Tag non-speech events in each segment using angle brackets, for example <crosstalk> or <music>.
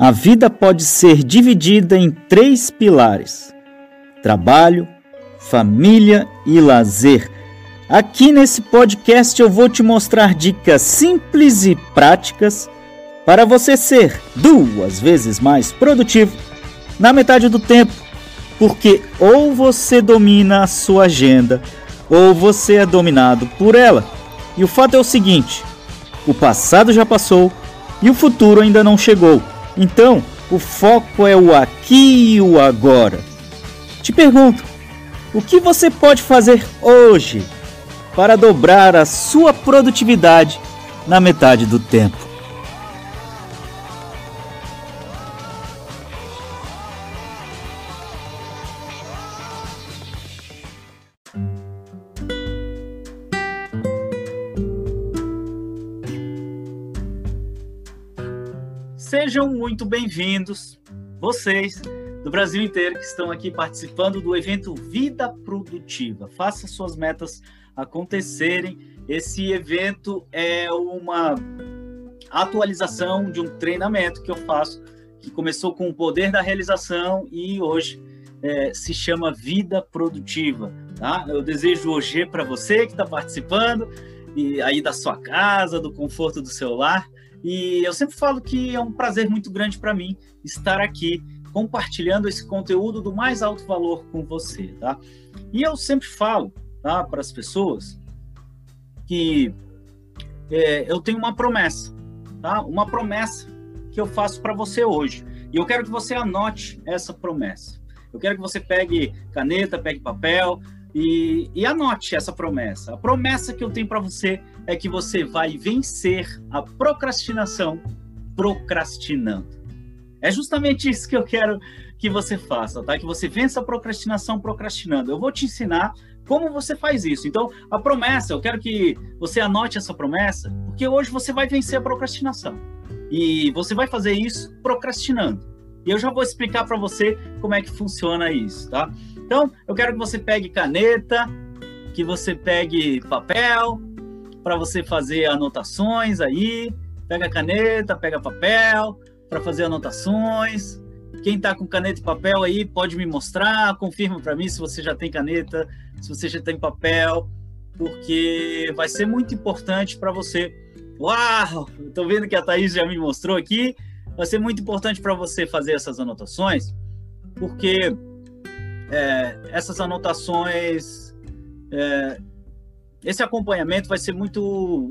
A vida pode ser dividida em três pilares: trabalho, família e lazer. Aqui nesse podcast eu vou te mostrar dicas simples e práticas para você ser duas vezes mais produtivo na metade do tempo, porque ou você domina a sua agenda ou você é dominado por ela. E o fato é o seguinte: o passado já passou e o futuro ainda não chegou. Então, o foco é o aqui e o agora. Te pergunto, o que você pode fazer hoje para dobrar a sua produtividade na metade do tempo? Sejam muito bem-vindos, vocês do Brasil inteiro que estão aqui participando do evento Vida Produtiva. Faça suas metas acontecerem. Esse evento é uma atualização de um treinamento que eu faço, que começou com o poder da realização e hoje é, se chama Vida Produtiva. Tá? Eu desejo hoje para você que está participando e aí da sua casa, do conforto do seu lar e eu sempre falo que é um prazer muito grande para mim estar aqui compartilhando esse conteúdo do mais alto valor com você, tá? E eu sempre falo, tá, para as pessoas que é, eu tenho uma promessa, tá? Uma promessa que eu faço para você hoje. E eu quero que você anote essa promessa. Eu quero que você pegue caneta, pegue papel, e, e anote essa promessa. A promessa que eu tenho para você é que você vai vencer a procrastinação procrastinando. É justamente isso que eu quero que você faça, tá? Que você vença a procrastinação procrastinando. Eu vou te ensinar como você faz isso. Então, a promessa, eu quero que você anote essa promessa, porque hoje você vai vencer a procrastinação. E você vai fazer isso procrastinando. E eu já vou explicar para você como é que funciona isso, tá? Então, eu quero que você pegue caneta, que você pegue papel, para você fazer anotações aí. Pega caneta, pega papel, para fazer anotações. Quem está com caneta e papel aí pode me mostrar, confirma para mim se você já tem caneta, se você já tem papel, porque vai ser muito importante para você. Uau! Estou vendo que a Thaís já me mostrou aqui. Vai ser muito importante para você fazer essas anotações, porque é, essas anotações, é, esse acompanhamento vai ser muito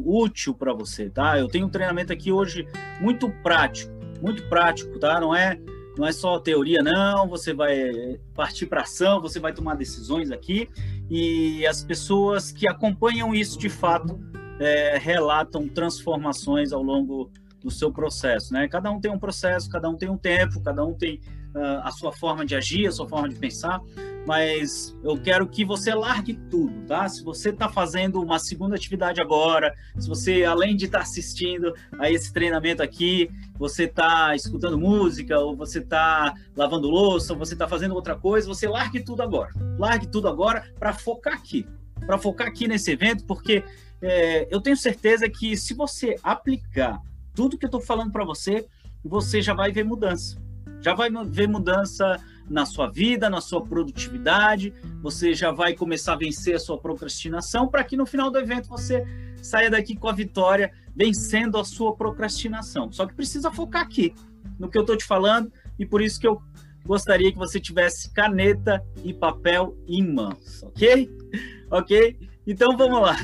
útil para você, tá? Eu tenho um treinamento aqui hoje muito prático, muito prático, tá? Não é, não é só teoria, não. Você vai partir para ação, você vai tomar decisões aqui e as pessoas que acompanham isso de fato é, relatam transformações ao longo do seu processo, né? Cada um tem um processo, cada um tem um tempo, cada um tem uh, a sua forma de agir, a sua forma de pensar, mas eu quero que você largue tudo, tá? Se você está fazendo uma segunda atividade agora, se você, além de estar tá assistindo a esse treinamento aqui, você está escutando música, ou você está lavando louça, ou você está fazendo outra coisa, você largue tudo agora. Largue tudo agora para focar aqui, para focar aqui nesse evento, porque é, eu tenho certeza que se você aplicar tudo que eu estou falando para você, você já vai ver mudança já vai ver mudança na sua vida, na sua produtividade, você já vai começar a vencer a sua procrastinação para que no final do evento você saia daqui com a vitória, vencendo a sua procrastinação. Só que precisa focar aqui no que eu estou te falando e por isso que eu gostaria que você tivesse caneta e papel em mãos, ok? <laughs> Ok? Então vamos lá.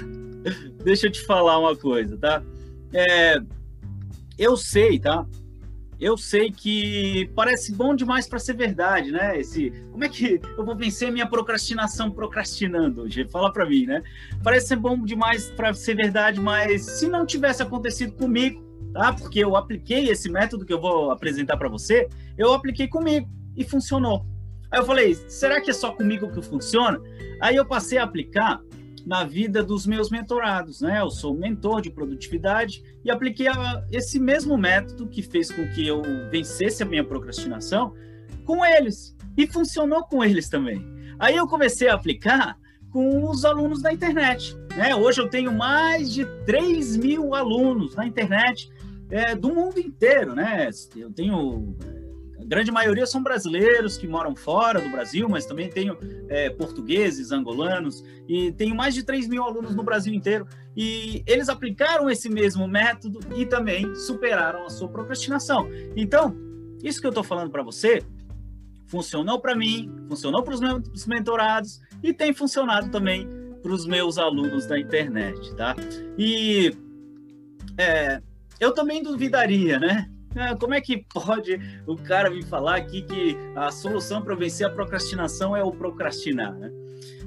Deixa eu te falar uma coisa, tá? É, eu sei, tá? Eu sei que parece bom demais para ser verdade, né? Esse, como é que eu vou vencer minha procrastinação procrastinando? Hoje? Fala para mim, né? Parece ser bom demais para ser verdade, mas se não tivesse acontecido comigo, tá? Porque eu apliquei esse método que eu vou apresentar para você, eu apliquei comigo e funcionou. Aí eu falei, será que é só comigo que funciona? Aí eu passei a aplicar na vida dos meus mentorados, né? Eu sou mentor de produtividade e apliquei a, esse mesmo método que fez com que eu vencesse a minha procrastinação com eles e funcionou com eles também. Aí eu comecei a aplicar com os alunos da internet. Né? Hoje eu tenho mais de 3 mil alunos na internet é, do mundo inteiro, né? Eu tenho a grande maioria são brasileiros que moram fora do Brasil, mas também tenho é, portugueses, angolanos, e tenho mais de 3 mil alunos no Brasil inteiro. E eles aplicaram esse mesmo método e também superaram a sua procrastinação. Então, isso que eu estou falando para você funcionou para mim, funcionou para os meus mentorados e tem funcionado também para os meus alunos da internet, tá? E é, eu também duvidaria, né? É, como é que pode o cara me falar aqui que a solução para vencer a procrastinação é o procrastinar, né?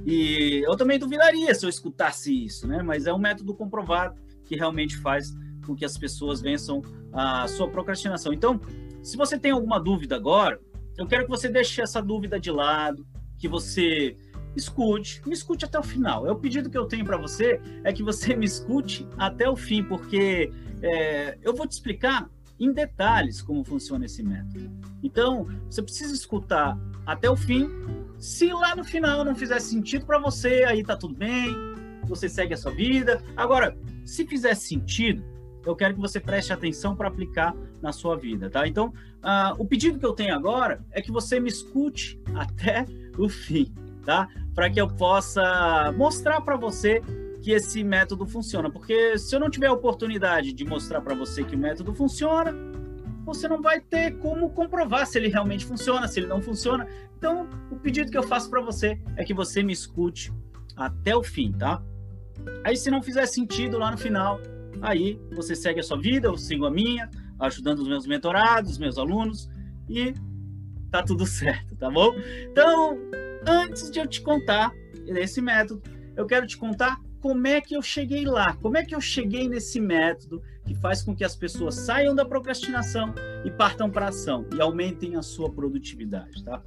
E eu também duvidaria se eu escutasse isso, né? Mas é um método comprovado que realmente faz com que as pessoas vençam a sua procrastinação. Então, se você tem alguma dúvida agora, eu quero que você deixe essa dúvida de lado, que você escute, me escute até o final. É o pedido que eu tenho para você é que você <laughs> me escute até o fim, porque é, eu vou te explicar em detalhes como funciona esse método. Então, você precisa escutar até o fim. Se lá no final não fizer sentido para você, aí tá tudo bem, você segue a sua vida. Agora, se fizer sentido, eu quero que você preste atenção para aplicar na sua vida, tá? Então, uh, o pedido que eu tenho agora é que você me escute até o fim, tá? Para que eu possa mostrar para você que esse método funciona. Porque se eu não tiver a oportunidade de mostrar para você que o método funciona, você não vai ter como comprovar se ele realmente funciona, se ele não funciona. Então, o pedido que eu faço para você é que você me escute até o fim, tá? Aí, se não fizer sentido lá no final, aí você segue a sua vida, eu sigo a minha, ajudando os meus mentorados, os meus alunos, e tá tudo <laughs> certo, tá bom? Então, antes de eu te contar esse método, eu quero te contar como é que eu cheguei lá? Como é que eu cheguei nesse método que faz com que as pessoas saiam da procrastinação e partam para ação e aumentem a sua produtividade, tá?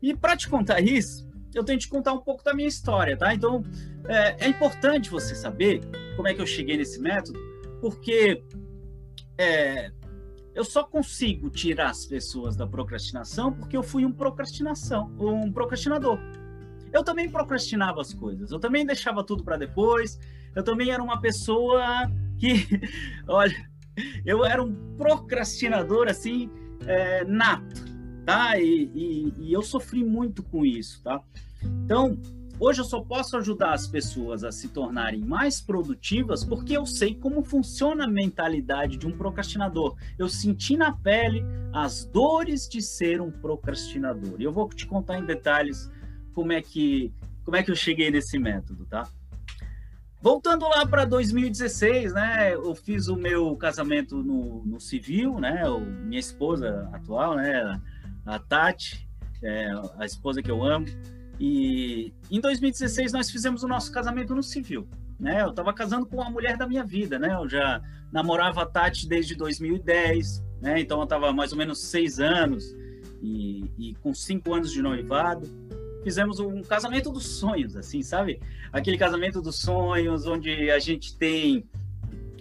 E para te contar isso, eu tenho que te contar um pouco da minha história, tá? Então, é, é importante você saber como é que eu cheguei nesse método, porque é, eu só consigo tirar as pessoas da procrastinação porque eu fui um procrastinação, um procrastinador eu também procrastinava as coisas, eu também deixava tudo para depois, eu também era uma pessoa que, <laughs> olha, eu era um procrastinador assim, é, nato, tá? E, e, e eu sofri muito com isso, tá? Então, Hoje eu só posso ajudar as pessoas a se tornarem mais produtivas porque eu sei como funciona a mentalidade de um procrastinador. Eu senti na pele as dores de ser um procrastinador. E eu vou te contar em detalhes como é que como é que eu cheguei nesse método, tá? Voltando lá para 2016, né? Eu fiz o meu casamento no, no civil, né? O, minha esposa atual, né? A Tati, é, a esposa que eu amo. E em 2016 nós fizemos o nosso casamento no civil, né? Eu estava casando com a mulher da minha vida, né? Eu já namorava a Tati desde 2010, né? Então eu estava mais ou menos seis anos e, e com cinco anos de noivado fizemos um casamento dos sonhos, assim, sabe? Aquele casamento dos sonhos, onde a gente tem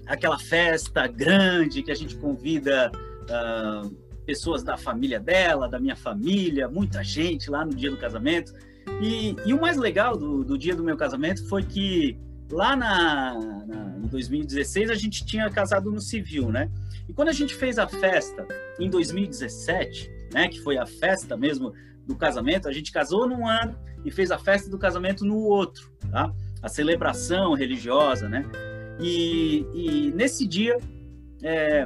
aquela festa grande que a gente convida uh, pessoas da família dela, da minha família, muita gente lá no dia do casamento. E, e o mais legal do, do, dia do meu casamento foi que lá na, na, em 2016 a gente tinha casado no civil, né? E quando a gente fez a festa em 2017, né, que foi a festa mesmo do casamento, a gente casou num ano e fez a festa do casamento no outro, tá? A celebração religiosa, né? E, e nesse dia, é,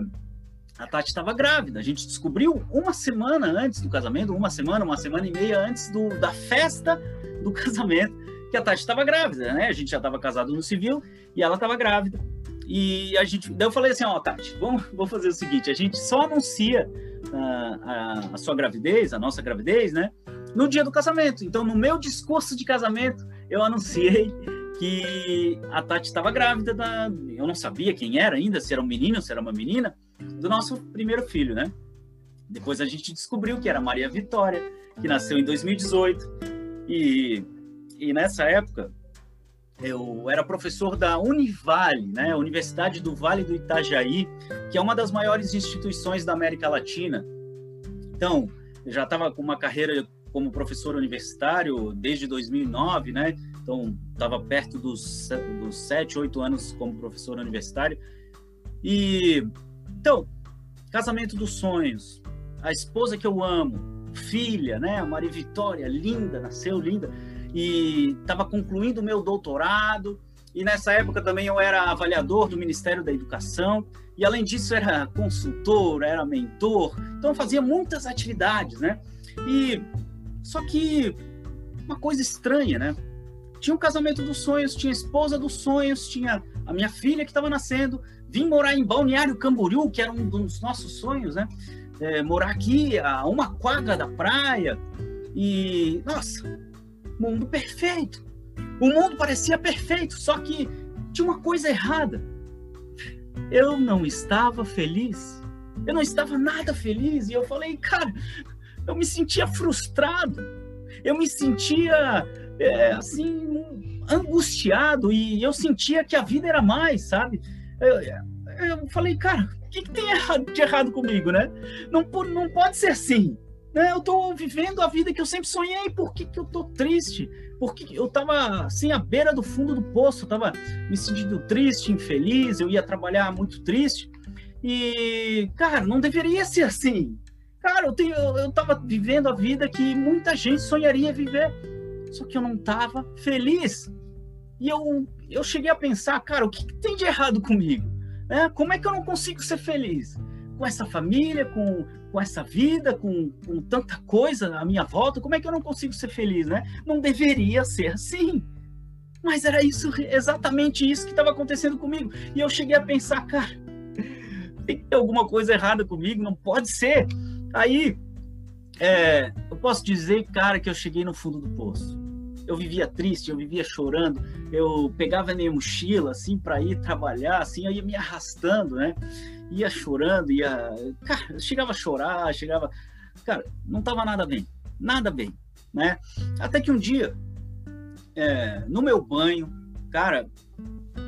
a Tati estava grávida. A gente descobriu uma semana antes do casamento, uma semana, uma semana e meia antes do, da festa do <laughs> casamento, que a Tati estava grávida, né? A gente já estava casado no civil e ela estava grávida. E a gente, daí eu falei assim, ó, Tati, vamos, vamos fazer o seguinte, a gente só anuncia a, a, sua gravidez, a nossa gravidez, né? No dia do casamento. Então, no meu discurso de casamento, eu anunciei que a Tati estava grávida da. Eu não sabia quem era ainda, se era um menino, se era uma menina, do nosso primeiro filho, né? Depois a gente descobriu que era Maria Vitória, que nasceu em 2018. E, e nessa época, eu era professor da Univale, né, Universidade do Vale do Itajaí, que é uma das maiores instituições da América Latina. Então, eu já estava com uma carreira como professor universitário desde 2009, né? Então, estava perto dos, dos 7, 8 anos como professor universitário. E Então, casamento dos sonhos, a esposa que eu amo, filha, né? A Maria Vitória, linda, nasceu linda e estava concluindo o meu doutorado. E nessa época também eu era avaliador do Ministério da Educação e além disso era consultor, era mentor. Então eu fazia muitas atividades, né? E só que uma coisa estranha, né? Tinha o casamento dos sonhos, tinha a esposa dos sonhos, tinha a minha filha que estava nascendo, vim morar em Balneário Camboriú, que era um dos nossos sonhos, né? É, morar aqui a uma quadra da praia e nossa, mundo perfeito. O mundo parecia perfeito, só que tinha uma coisa errada. Eu não estava feliz. Eu não estava nada feliz e eu falei, cara, eu me sentia frustrado. Eu me sentia é, assim angustiado e eu sentia que a vida era mais, sabe? Eu, eu falei, cara, o que, que tem de errado comigo, né? Não, não pode ser assim. Né? Eu estou vivendo a vida que eu sempre sonhei. Por que, que eu estou triste? Porque eu estava assim à beira do fundo do poço, estava me sentindo triste, infeliz. Eu ia trabalhar muito triste e cara, não deveria ser assim. Cara, eu tenho, eu estava vivendo a vida que muita gente sonharia viver, só que eu não estava feliz. E eu, eu cheguei a pensar, cara, o que, que tem de errado comigo? Né? Como é que eu não consigo ser feliz? Com essa família, com, com essa vida, com, com tanta coisa à minha volta, como é que eu não consigo ser feliz, né? Não deveria ser assim. Mas era isso, exatamente isso que estava acontecendo comigo. E eu cheguei a pensar, cara, tem alguma coisa errada comigo, não pode ser. Aí, é, eu posso dizer, cara, que eu cheguei no fundo do poço eu vivia triste, eu vivia chorando, eu pegava minha mochila assim para ir trabalhar, assim, eu ia me arrastando, né? Ia chorando, ia, cara, chegava a chorar, chegava, cara, não tava nada bem, nada bem, né? Até que um dia, é, no meu banho, cara,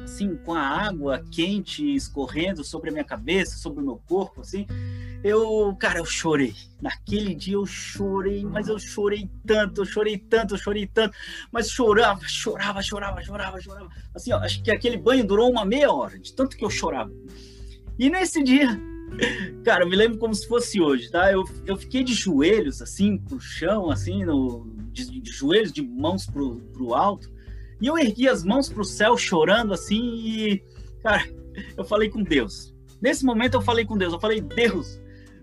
assim, com a água quente escorrendo sobre a minha cabeça, sobre o meu corpo, assim, eu, cara, eu chorei. Naquele dia eu chorei, mas eu chorei tanto, eu chorei tanto, eu chorei tanto, mas chorava, chorava, chorava, chorava, chorava. Assim, ó, acho que aquele banho durou uma meia hora, de tanto que eu chorava. E nesse dia, <laughs> cara, eu me lembro como se fosse hoje, tá? Eu, eu fiquei de joelhos, assim, pro chão, assim, no, de, de joelhos, de mãos pro, pro alto, e eu ergui as mãos pro céu, chorando, assim, e, cara, eu falei com Deus. Nesse momento eu falei com Deus, eu falei, Deus,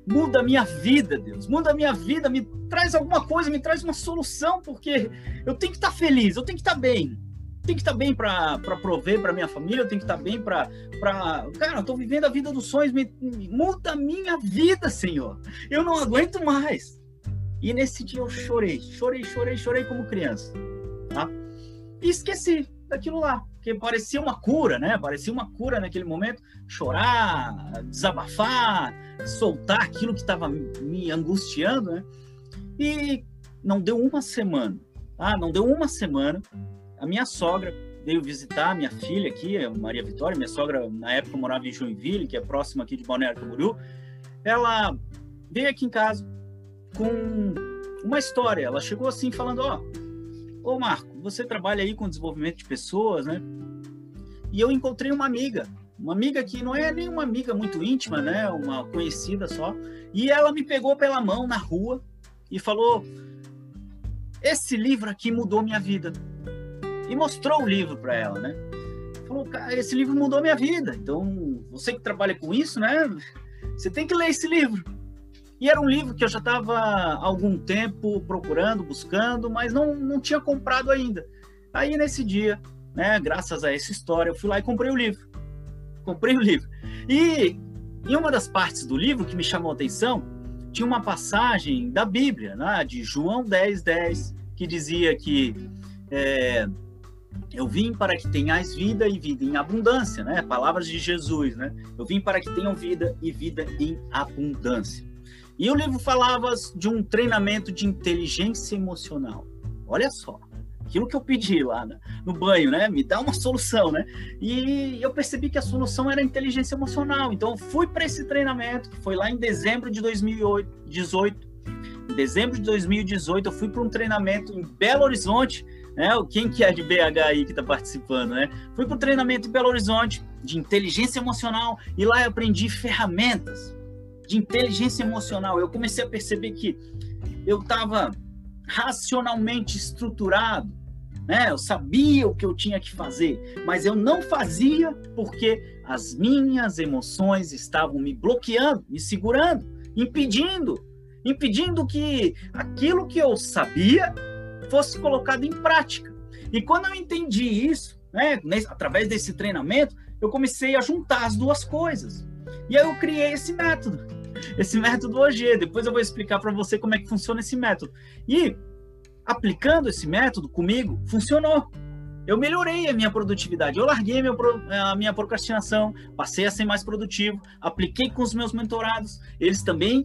muda a minha vida, Deus, muda a minha vida, me traz alguma coisa, me traz uma solução, porque eu tenho que estar tá feliz, eu tenho que estar tá bem. Tenho que estar tá bem para prover para minha família, eu tenho que estar bem para. Cara, eu estou vivendo a vida dos sonhos, me, me, muda a minha vida, Senhor. Eu não aguento mais. E nesse dia eu chorei, chorei, chorei, chorei como criança. Tá? E esqueci daquilo lá porque parecia uma cura, né? Parecia uma cura naquele momento, chorar, desabafar, soltar aquilo que estava me angustiando, né? E não deu uma semana, ah, não deu uma semana, a minha sogra veio visitar minha filha aqui, Maria Vitória, minha sogra na época morava em Joinville, que é próximo aqui de Balneário Camboriú, ela veio aqui em casa com uma história, ela chegou assim falando, ó, oh, Ô Marco, você trabalha aí com desenvolvimento de pessoas, né? E eu encontrei uma amiga, uma amiga que não é nem uma amiga muito íntima, né? Uma conhecida só. E ela me pegou pela mão na rua e falou: Esse livro aqui mudou minha vida. E mostrou o livro para ela, né? Falou: Esse livro mudou minha vida. Então, você que trabalha com isso, né? Você tem que ler esse livro. E era um livro que eu já estava algum tempo procurando, buscando, mas não, não tinha comprado ainda. Aí nesse dia, né, graças a essa história, eu fui lá e comprei o livro. Comprei o livro. E em uma das partes do livro que me chamou a atenção, tinha uma passagem da Bíblia, né, de João 10, 10, que dizia que é, eu vim para que tenhais vida e vida em abundância, né? Palavras de Jesus, né? Eu vim para que tenham vida e vida em abundância. E o livro falava de um treinamento de inteligência emocional. Olha só, aquilo que eu pedi lá no banho, né? Me dá uma solução, né? E eu percebi que a solução era a inteligência emocional. Então eu fui para esse treinamento, que foi lá em dezembro de 2018. Em dezembro de 2018, eu fui para um treinamento em Belo Horizonte, né? Quem que é de BH aí que está participando, né? Fui para o treinamento em Belo Horizonte de inteligência emocional e lá eu aprendi ferramentas de inteligência emocional. Eu comecei a perceber que eu estava racionalmente estruturado, né? Eu sabia o que eu tinha que fazer, mas eu não fazia porque as minhas emoções estavam me bloqueando, me segurando, impedindo, impedindo que aquilo que eu sabia fosse colocado em prática. E quando eu entendi isso, né, através desse treinamento, eu comecei a juntar as duas coisas. E aí eu criei esse método, esse método OG. Depois eu vou explicar para você como é que funciona esse método. E aplicando esse método comigo, funcionou. Eu melhorei a minha produtividade. Eu larguei a minha procrastinação, passei a ser mais produtivo, apliquei com os meus mentorados, eles também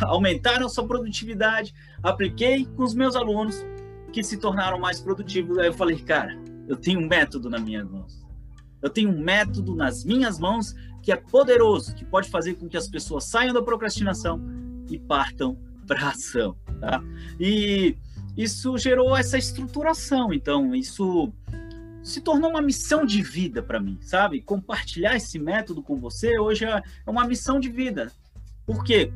aumentaram a sua produtividade, apliquei com os meus alunos que se tornaram mais produtivos. Aí eu falei, cara, eu tenho um método nas minhas mãos. Eu tenho um método nas minhas mãos que é poderoso, que pode fazer com que as pessoas saiam da procrastinação e partam para a ação, tá? E isso gerou essa estruturação, então isso se tornou uma missão de vida para mim, sabe? Compartilhar esse método com você hoje é uma missão de vida. Por quê?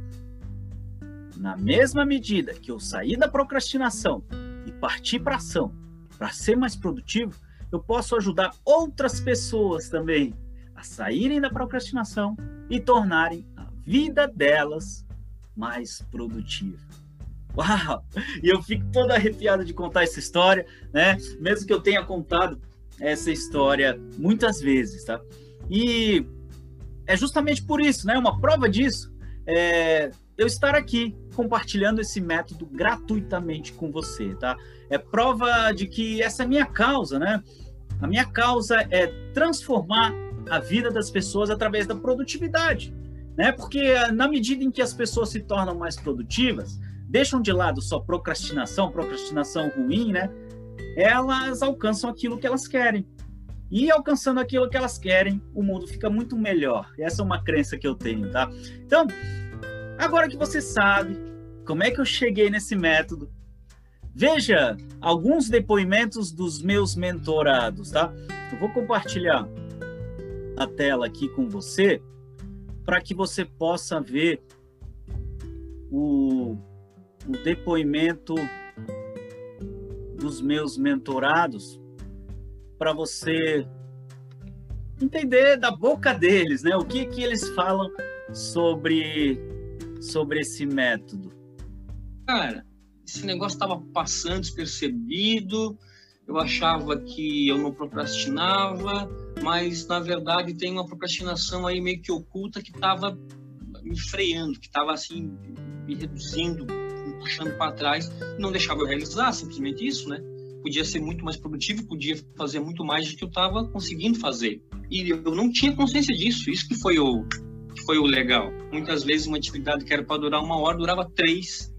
Na mesma medida que eu saí da procrastinação e parti para ação, para ser mais produtivo, eu posso ajudar outras pessoas também saírem da procrastinação e tornarem a vida delas mais produtiva. Uau! E eu fico todo arrepiado de contar essa história, né? Mesmo que eu tenha contado essa história muitas vezes, tá? E é justamente por isso, né? Uma prova disso é eu estar aqui compartilhando esse método gratuitamente com você, tá? É prova de que essa é minha causa, né? A minha causa é transformar a vida das pessoas através da produtividade, né? Porque na medida em que as pessoas se tornam mais produtivas, deixam de lado só procrastinação, procrastinação ruim, né? Elas alcançam aquilo que elas querem. E alcançando aquilo que elas querem, o mundo fica muito melhor. Essa é uma crença que eu tenho, tá? Então, agora que você sabe como é que eu cheguei nesse método, veja alguns depoimentos dos meus mentorados, tá? Eu vou compartilhar a tela aqui com você para que você possa ver o, o depoimento dos meus mentorados para você entender da boca deles, né? O que que eles falam sobre sobre esse método. Cara, esse negócio estava passando despercebido. Eu achava que eu não procrastinava, mas na verdade tem uma procrastinação aí meio que oculta que estava me freando, que estava assim me reduzindo, me puxando para trás, não deixava eu realizar, simplesmente isso, né? Podia ser muito mais produtivo, podia fazer muito mais do que eu estava conseguindo fazer. E eu não tinha consciência disso, isso que foi o que foi o legal. Muitas vezes uma atividade que era para durar uma hora durava três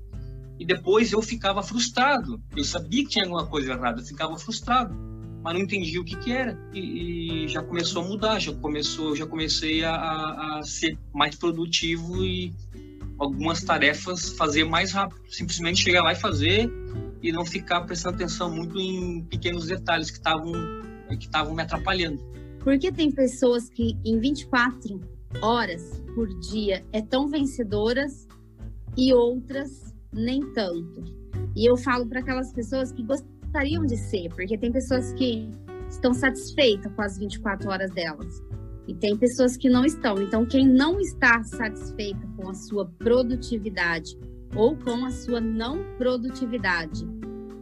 e depois eu ficava frustrado. Eu sabia que tinha alguma coisa errada, eu ficava frustrado mas não entendi o que, que era e, e, já começou a mudar, já começou, já comecei a, a, ser mais produtivo e algumas tarefas fazer mais rápido, simplesmente chegar lá e fazer e não ficar prestando atenção muito em pequenos detalhes que estavam que estavam me atrapalhando. Porque tem pessoas que em 24 horas por dia é tão vencedoras e outras nem tanto. E eu falo para aquelas pessoas que gostam gostariam de ser, porque tem pessoas que estão satisfeitas com as 24 horas delas. E tem pessoas que não estão. Então, quem não está satisfeita com a sua produtividade ou com a sua não produtividade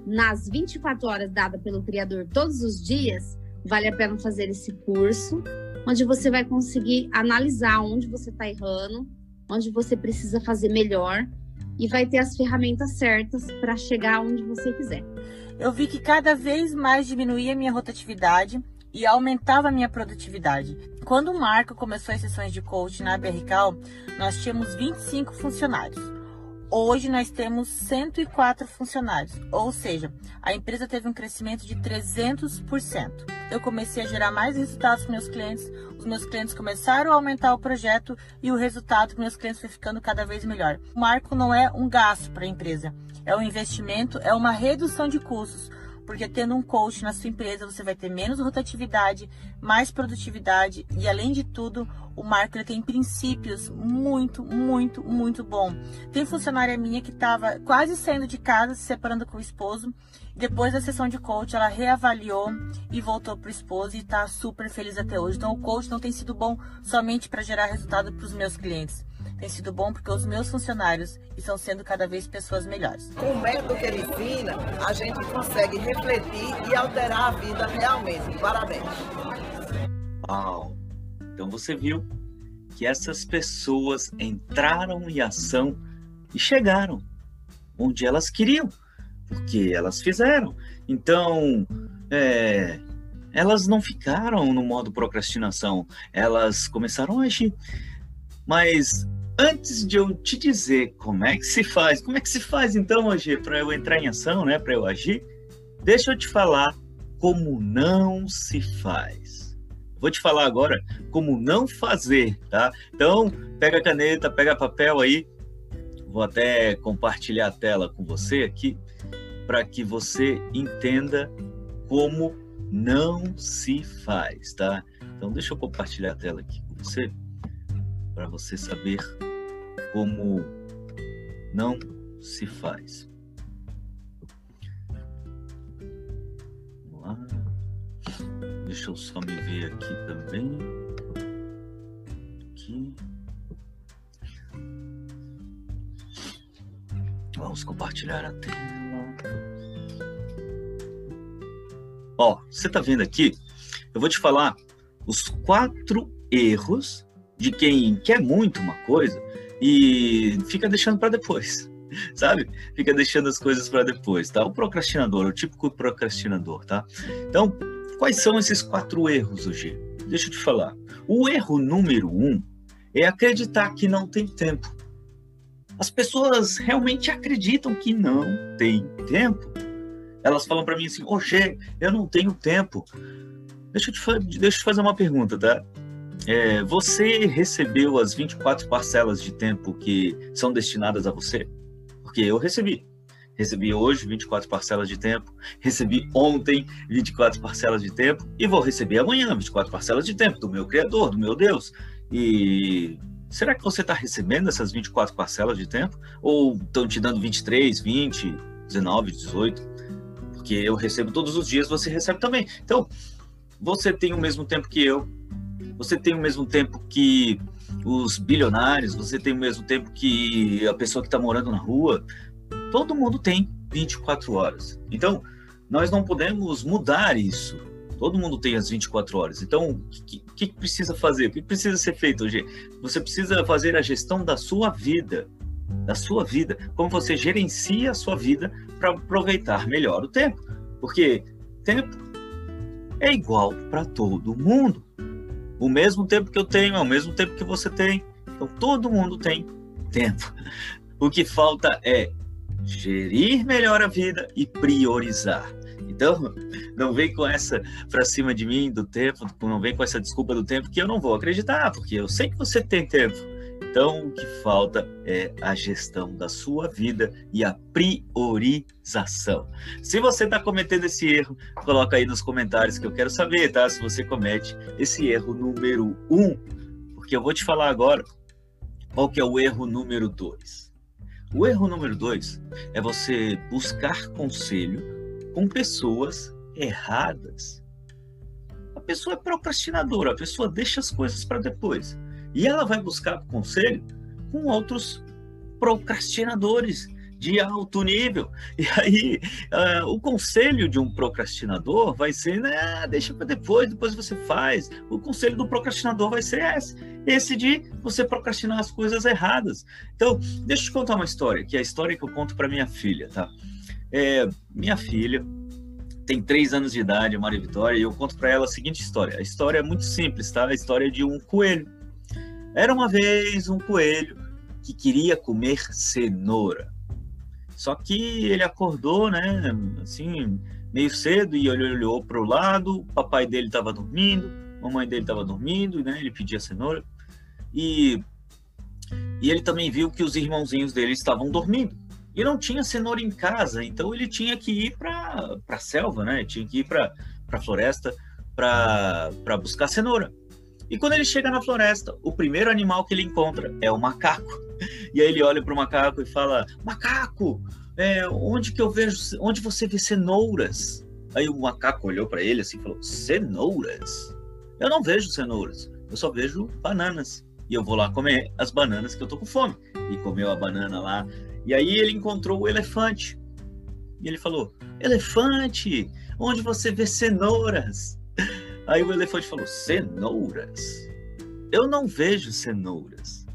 nas 24 horas dada pelo Criador todos os dias, vale a pena fazer esse curso, onde você vai conseguir analisar onde você está errando, onde você precisa fazer melhor e vai ter as ferramentas certas para chegar onde você quiser eu vi que cada vez mais diminuía minha rotatividade e aumentava a minha produtividade. Quando o Marco começou as sessões de coaching na BRCal, nós tínhamos 25 funcionários. Hoje nós temos 104 funcionários, ou seja, a empresa teve um crescimento de 300%. Eu comecei a gerar mais resultados para meus clientes, os meus clientes começaram a aumentar o projeto e o resultado para meus clientes foi ficando cada vez melhor. O marco não é um gasto para a empresa, é um investimento, é uma redução de custos, porque tendo um coach na sua empresa você vai ter menos rotatividade, mais produtividade e além de tudo, o Marco tem princípios muito, muito, muito bom. Tem funcionária minha que estava quase saindo de casa, se separando com o esposo. Depois da sessão de coach, ela reavaliou e voltou para o esposo e está super feliz até hoje. Então, o coach não tem sido bom somente para gerar resultado para os meus clientes tem sido bom porque os meus funcionários estão sendo cada vez pessoas melhores. Com o método que ele ensina, a gente consegue refletir e alterar a vida realmente. Parabéns. Uau! Então você viu que essas pessoas entraram em ação e chegaram onde elas queriam, porque elas fizeram. Então, é, elas não ficaram no modo procrastinação, elas começaram a agir. Mas antes de eu te dizer como é que se faz, como é que se faz então, hoje para eu entrar em ação, né, para eu agir, deixa eu te falar como não se faz. Vou te falar agora como não fazer, tá? Então, pega a caneta, pega papel aí. Vou até compartilhar a tela com você aqui para que você entenda como não se faz, tá? Então, deixa eu compartilhar a tela aqui com você para você saber como não se faz. Vamos lá. Deixa eu só me ver aqui também. Aqui. Vamos compartilhar a tela. Ó, você tá vendo aqui? Eu vou te falar os quatro erros de quem quer muito uma coisa e fica deixando para depois, <laughs> sabe? Fica deixando as coisas para depois, tá? O procrastinador, o típico procrastinador, tá? Então, quais são esses quatro erros hoje? Deixa eu te falar. O erro número um é acreditar que não tem tempo. As pessoas realmente acreditam que não tem tempo. Elas falam para mim assim: Oxê, eu não tenho tempo. Deixa eu, te, deixa eu te fazer uma pergunta, tá? É, você recebeu as 24 parcelas de tempo que são destinadas a você? Porque eu recebi. Recebi hoje 24 parcelas de tempo, recebi ontem 24 parcelas de tempo e vou receber amanhã 24 parcelas de tempo do meu Criador, do meu Deus. E será que você está recebendo essas 24 parcelas de tempo? Ou estão te dando 23, 20, 19, 18? Porque eu recebo todos os dias, você recebe também. Então, você tem o mesmo tempo que eu, você tem o mesmo tempo que os bilionários, você tem o mesmo tempo que a pessoa que está morando na rua. Todo mundo tem 24 horas. Então, nós não podemos mudar isso. Todo mundo tem as 24 horas. Então, o que, que, precisa fazer? O que precisa ser feito hoje? Você precisa fazer a gestão da sua vida. Da sua vida. Como você gerencia a sua vida para aproveitar melhor o tempo. Porque tempo é igual para todo mundo. O mesmo tempo que eu tenho é o mesmo tempo que você tem. Então todo mundo tem tempo. O que falta é gerir melhor a vida e priorizar. Então, não vem com essa para cima de mim do tempo, não vem com essa desculpa do tempo que eu não vou acreditar, porque eu sei que você tem tempo. Então, o que falta é a gestão da sua vida e a priorização. Se você está cometendo esse erro, coloca aí nos comentários que eu quero saber, tá? Se você comete esse erro número um, porque eu vou te falar agora qual que é o erro número dois. O erro número dois é você buscar conselho com pessoas erradas. A pessoa é procrastinadora, a pessoa deixa as coisas para depois. E ela vai buscar conselho com outros procrastinadores de alto nível. E aí, uh, o conselho de um procrastinador vai ser, né, deixa para depois, depois você faz. O conselho do procrastinador vai ser esse, esse de você procrastinar as coisas erradas. Então, deixa eu te contar uma história, que é a história que eu conto para minha filha, tá? É, minha filha tem três anos de idade, Maria Vitória, e eu conto para ela a seguinte história. A história é muito simples, tá? A história de um coelho era uma vez um coelho que queria comer cenoura. Só que ele acordou, né, assim, meio cedo e ele olhou para o lado, o papai dele estava dormindo, a mamãe dele estava dormindo, né, ele pedia cenoura. E, e ele também viu que os irmãozinhos dele estavam dormindo. e não tinha cenoura em casa, então ele tinha que ir para a selva, né? Tinha que ir para a floresta para buscar cenoura. E quando ele chega na floresta, o primeiro animal que ele encontra é o macaco. E aí ele olha para o macaco e fala: Macaco, é, onde que eu vejo, onde você vê cenouras? Aí o macaco olhou para ele assim e falou: Cenouras? Eu não vejo cenouras, eu só vejo bananas. E eu vou lá comer as bananas que eu tô com fome. E comeu a banana lá. E aí ele encontrou o elefante. E ele falou: Elefante, onde você vê cenouras? Aí o elefante falou: Cenouras? Eu não vejo cenouras.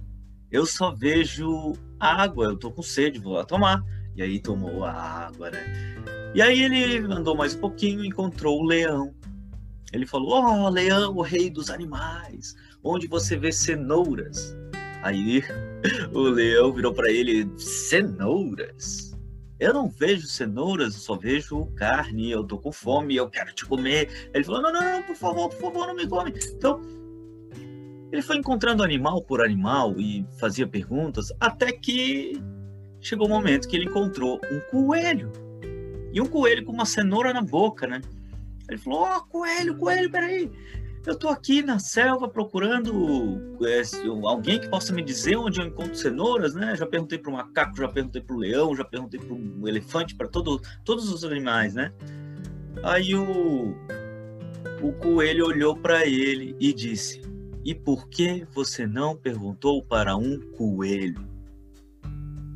Eu só vejo água. Eu tô com sede, vou lá tomar. E aí tomou a água, né? E aí ele andou mais um pouquinho e encontrou o leão. Ele falou: Ó, oh, leão, o rei dos animais, onde você vê cenouras? Aí <laughs> o leão virou para ele: Cenouras? Eu não vejo cenouras, eu só vejo carne, eu tô com fome, eu quero te comer. Ele falou: não, não, não, por favor, por favor, não me come. Então, ele foi encontrando animal por animal e fazia perguntas, até que chegou o um momento que ele encontrou um coelho. E um coelho com uma cenoura na boca, né? Ele falou: Ó, oh, coelho, coelho, peraí eu estou aqui na selva procurando é, alguém que possa me dizer onde eu encontro cenouras, né? Já perguntei para o macaco, já perguntei para o leão, já perguntei para o elefante, para todo, todos os animais, né? Aí o, o coelho olhou para ele e disse: E por que você não perguntou para um coelho?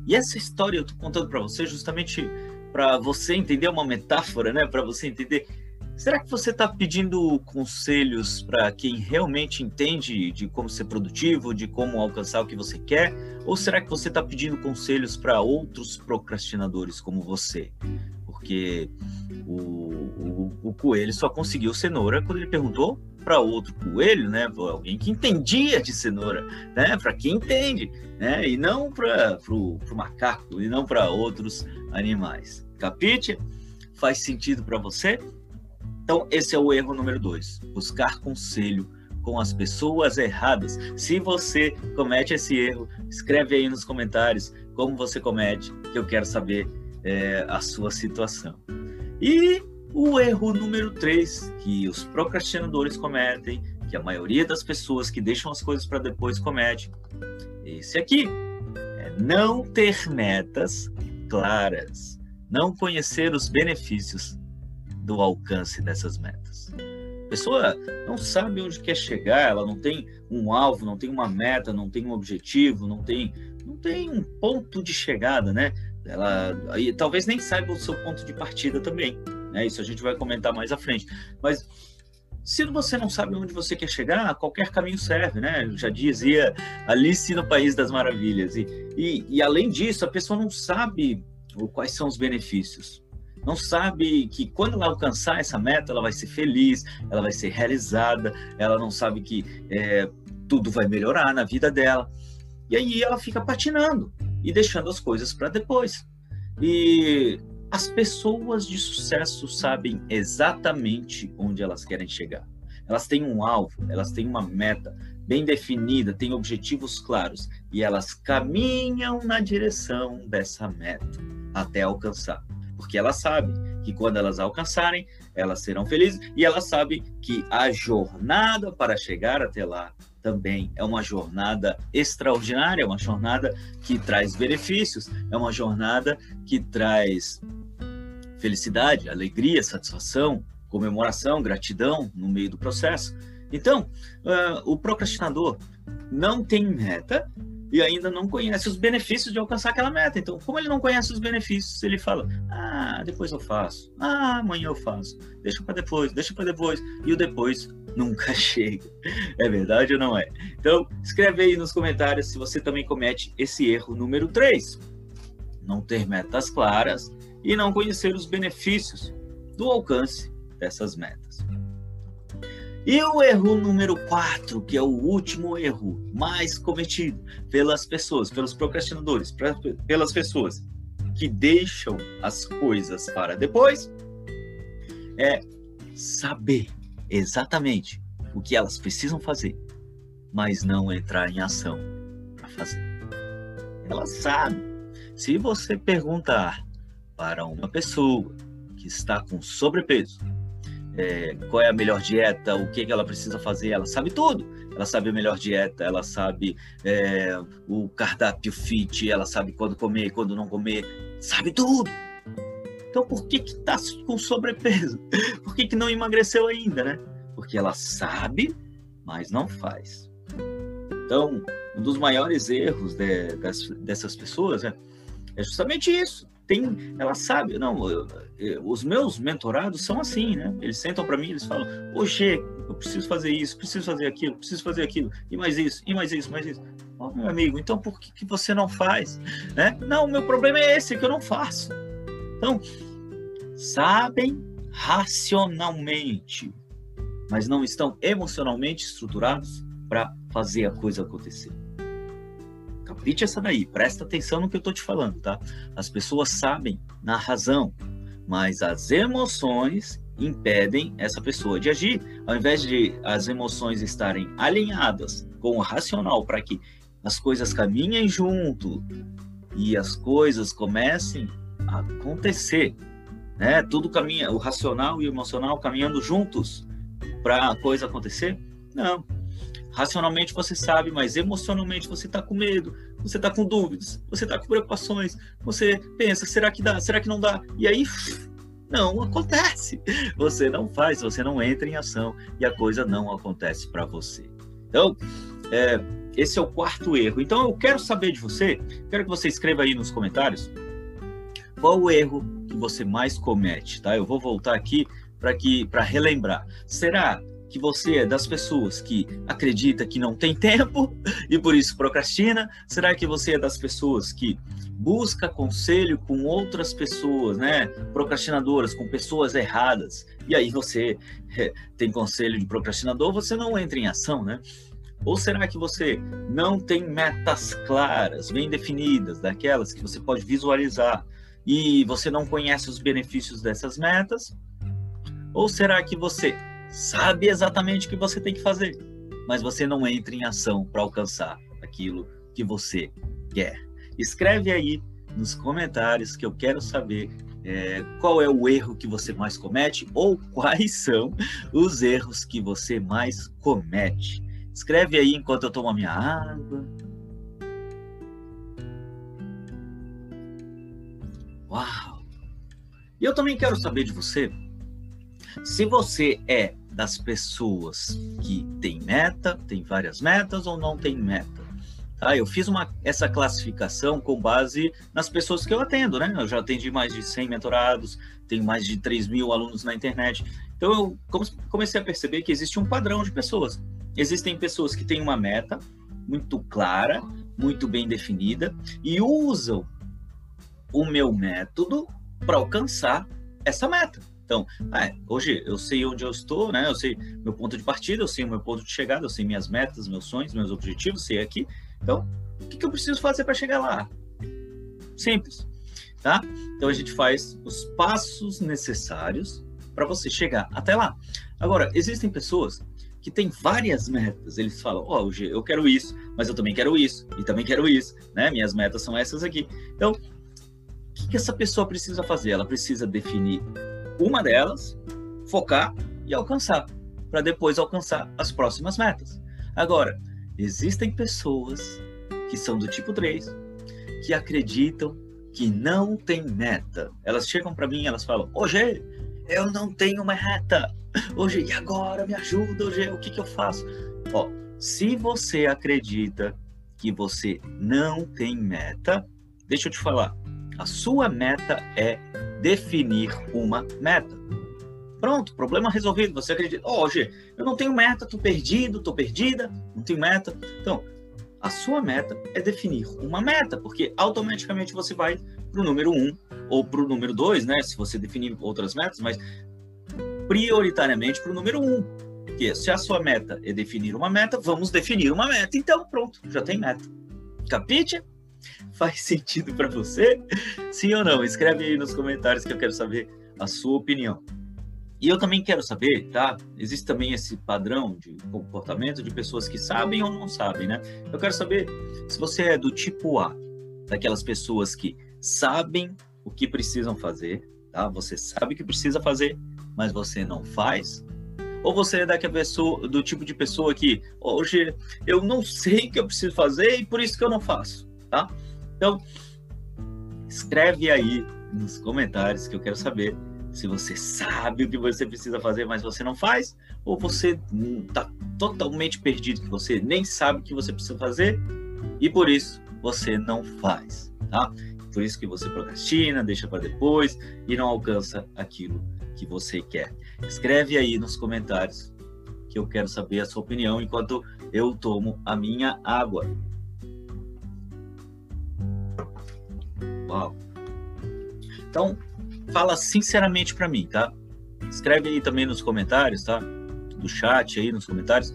E essa história eu estou contando para você justamente para você entender uma metáfora, né? Para você entender Será que você está pedindo conselhos para quem realmente entende de como ser produtivo, de como alcançar o que você quer? Ou será que você está pedindo conselhos para outros procrastinadores como você? Porque o, o, o, coelho só conseguiu cenoura quando ele perguntou para outro coelho, né? Alguém que entendia de cenoura, né? Para quem entende, né? E não para o macaco, e não para outros animais. Capite? Faz sentido para você? Então, esse é o erro número dois: buscar conselho com as pessoas erradas. Se você comete esse erro, escreve aí nos comentários como você comete, que eu quero saber é, a sua situação. E o erro número três que os procrastinadores cometem, que a maioria das pessoas que deixam as coisas para depois comete, esse aqui é não ter metas claras, não conhecer os benefícios do alcance dessas metas. A pessoa não sabe onde quer chegar, ela não tem um alvo, não tem uma meta, não tem um objetivo, não tem, não tem um ponto de chegada, né? Ela aí, talvez nem saiba o seu ponto de partida também, né? Isso a gente vai comentar mais à frente. Mas se você não sabe onde você quer chegar, qualquer caminho serve, né? Eu já dizia Alice no País das Maravilhas. E, e, e além disso, a pessoa não sabe quais são os benefícios não sabe que quando ela alcançar essa meta, ela vai ser feliz, ela vai ser realizada, ela não sabe que é, tudo vai melhorar na vida dela. E aí ela fica patinando e deixando as coisas para depois. E as pessoas de sucesso sabem exatamente onde elas querem chegar. Elas têm um alvo, elas têm uma meta bem definida, têm objetivos claros e elas caminham na direção dessa meta até alcançar porque ela sabe que quando elas alcançarem, elas serão felizes e ela sabe que a jornada para chegar até lá também é uma jornada extraordinária, é uma jornada que traz benefícios, é uma jornada que traz felicidade, alegria, satisfação, comemoração, gratidão no meio do processo. Então, uh, o procrastinador não tem meta, e ainda não conhece os benefícios de alcançar aquela meta. Então, como ele não conhece os benefícios, ele fala: "Ah, depois eu faço. Ah, amanhã eu faço. Deixa para depois, deixa para depois". E o depois nunca <laughs> chega. É verdade ou não é? Então, escreve aí nos comentários se você também comete esse erro número 3. Não ter metas claras e não conhecer os benefícios do alcance dessas metas. E o erro número 4, que é o último erro mais cometido pelas pessoas, pelos procrastinadores, pelas pessoas que deixam as coisas para depois, é saber exatamente o que elas precisam fazer, mas não entrar em ação para fazer. Elas sabem, Se você perguntar para uma pessoa que está com sobrepeso, é, qual é a melhor dieta, o que, que ela precisa fazer, ela sabe tudo. Ela sabe a melhor dieta, ela sabe é, o cardápio fit, ela sabe quando comer, quando não comer, sabe tudo. Então por que que tá com sobrepeso? <laughs> Por que que não emagreceu ainda, né? Porque ela sabe, mas não faz. Então, um dos maiores erros de, das, dessas pessoas é, é justamente isso tem, ela sabe, não, eu, eu, os meus mentorados são assim, né? Eles sentam para mim, eles falam, oxe, eu preciso fazer isso, preciso fazer aquilo, preciso fazer aquilo, e mais isso, e mais isso, mais isso. Oh, meu amigo, então por que, que você não faz? Né? Não, meu problema é esse, que eu não faço. Então, sabem racionalmente, mas não estão emocionalmente estruturados para fazer a coisa acontecer. Capite essa daí, presta atenção no que eu estou te falando, tá? As pessoas sabem na razão, mas as emoções impedem essa pessoa de agir. Ao invés de as emoções estarem alinhadas com o racional para que as coisas caminhem junto e as coisas comecem a acontecer, né? Tudo caminha, o racional e o emocional caminhando juntos para a coisa acontecer? Não. Racionalmente você sabe, mas emocionalmente você está com medo, você está com dúvidas, você está com preocupações, você pensa, será que dá, será que não dá? E aí, não acontece. Você não faz, você não entra em ação e a coisa não acontece para você. Então, é, esse é o quarto erro. Então, eu quero saber de você, quero que você escreva aí nos comentários qual o erro que você mais comete, tá? Eu vou voltar aqui para que para relembrar. Será que você é das pessoas que acredita que não tem <laughs> tempo e por isso procrastina? Será que você é das pessoas que busca conselho com outras pessoas, né? Procrastinadoras, com pessoas erradas. E aí você é, tem conselho de procrastinador, você não entra em ação, né? Ou será que você não tem metas claras, bem definidas, daquelas que você pode visualizar e você não conhece os benefícios dessas metas? Ou será que você sabe exatamente o que você tem que fazer, mas você não entra em ação para alcançar aquilo que você quer. Escreve aí nos comentários que eu quero saber é, qual é o erro que você mais comete ou <laughs> quais são os erros que você mais comete. Escreve aí enquanto eu tomo a minha água. Uau! E eu também quero saber de você se você é das pessoas que tem meta, tem várias metas ou não tem meta. Tá? Eu fiz uma, essa classificação com base nas pessoas que eu atendo, né? Eu já atendi mais de 100 mentorados, tenho mais de 3 mil alunos na internet. Então eu comecei a perceber que existe um padrão de pessoas. Existem pessoas que têm uma meta muito clara, muito bem definida e usam o meu método para alcançar essa meta. Então, é, hoje eu sei onde eu estou, né? Eu sei meu ponto de partida, eu sei meu ponto de chegada, eu sei minhas metas, meus sonhos, meus objetivos, sei aqui. Então, o que, que eu preciso fazer para chegar lá? Simples, tá? Então a gente faz os passos necessários para você chegar até lá. Agora, existem pessoas que têm várias metas. Eles falam: Ó, oh, eu quero isso, mas eu também quero isso, e também quero isso, né? Minhas metas são essas aqui. Então, o que, que essa pessoa precisa fazer? Ela precisa definir uma delas, focar e alcançar, para depois alcançar as próximas metas. Agora, existem pessoas que são do tipo 3 que acreditam que não tem meta. Elas chegam para mim e elas falam: Hoje eu não tenho meta. Hoje, e agora? Me ajuda, hoje, o que, que eu faço? Ó, se você acredita que você não tem meta, deixa eu te falar, a sua meta é definir uma meta. Pronto, problema resolvido. Você acredita, oh, G, eu não tenho meta, tô perdido, tô perdida, não tenho meta. Então, a sua meta é definir uma meta, porque automaticamente você vai para o número 1 um, ou para o número 2, né? Se você definir outras metas, mas prioritariamente para o número 1. Um, que se a sua meta é definir uma meta, vamos definir uma meta. Então, pronto, já tem meta. Capite? <laughs> Faz sentido para você? Sim ou não? Escreve aí nos comentários que eu quero saber a sua opinião. E eu também quero saber, tá? Existe também esse padrão de comportamento de pessoas que sabem ou não sabem, né? Eu quero saber se você é do tipo A, daquelas pessoas que sabem o que precisam fazer, tá? Você sabe o que precisa fazer, mas você não faz? Ou você é daquela pessoa, do tipo de pessoa que hoje eu não sei o que eu preciso fazer e por isso que eu não faço, tá? Então, escreve aí nos comentários que eu quero saber se você sabe o que você precisa fazer, mas você não faz, ou você está totalmente perdido, que você nem sabe o que você precisa fazer e por isso você não faz, tá? Por isso que você procrastina, deixa para depois e não alcança aquilo que você quer. Escreve aí nos comentários que eu quero saber a sua opinião enquanto eu tomo a minha água. Uau. Então, fala sinceramente para mim, tá? Escreve aí também nos comentários, tá? Do chat aí nos comentários.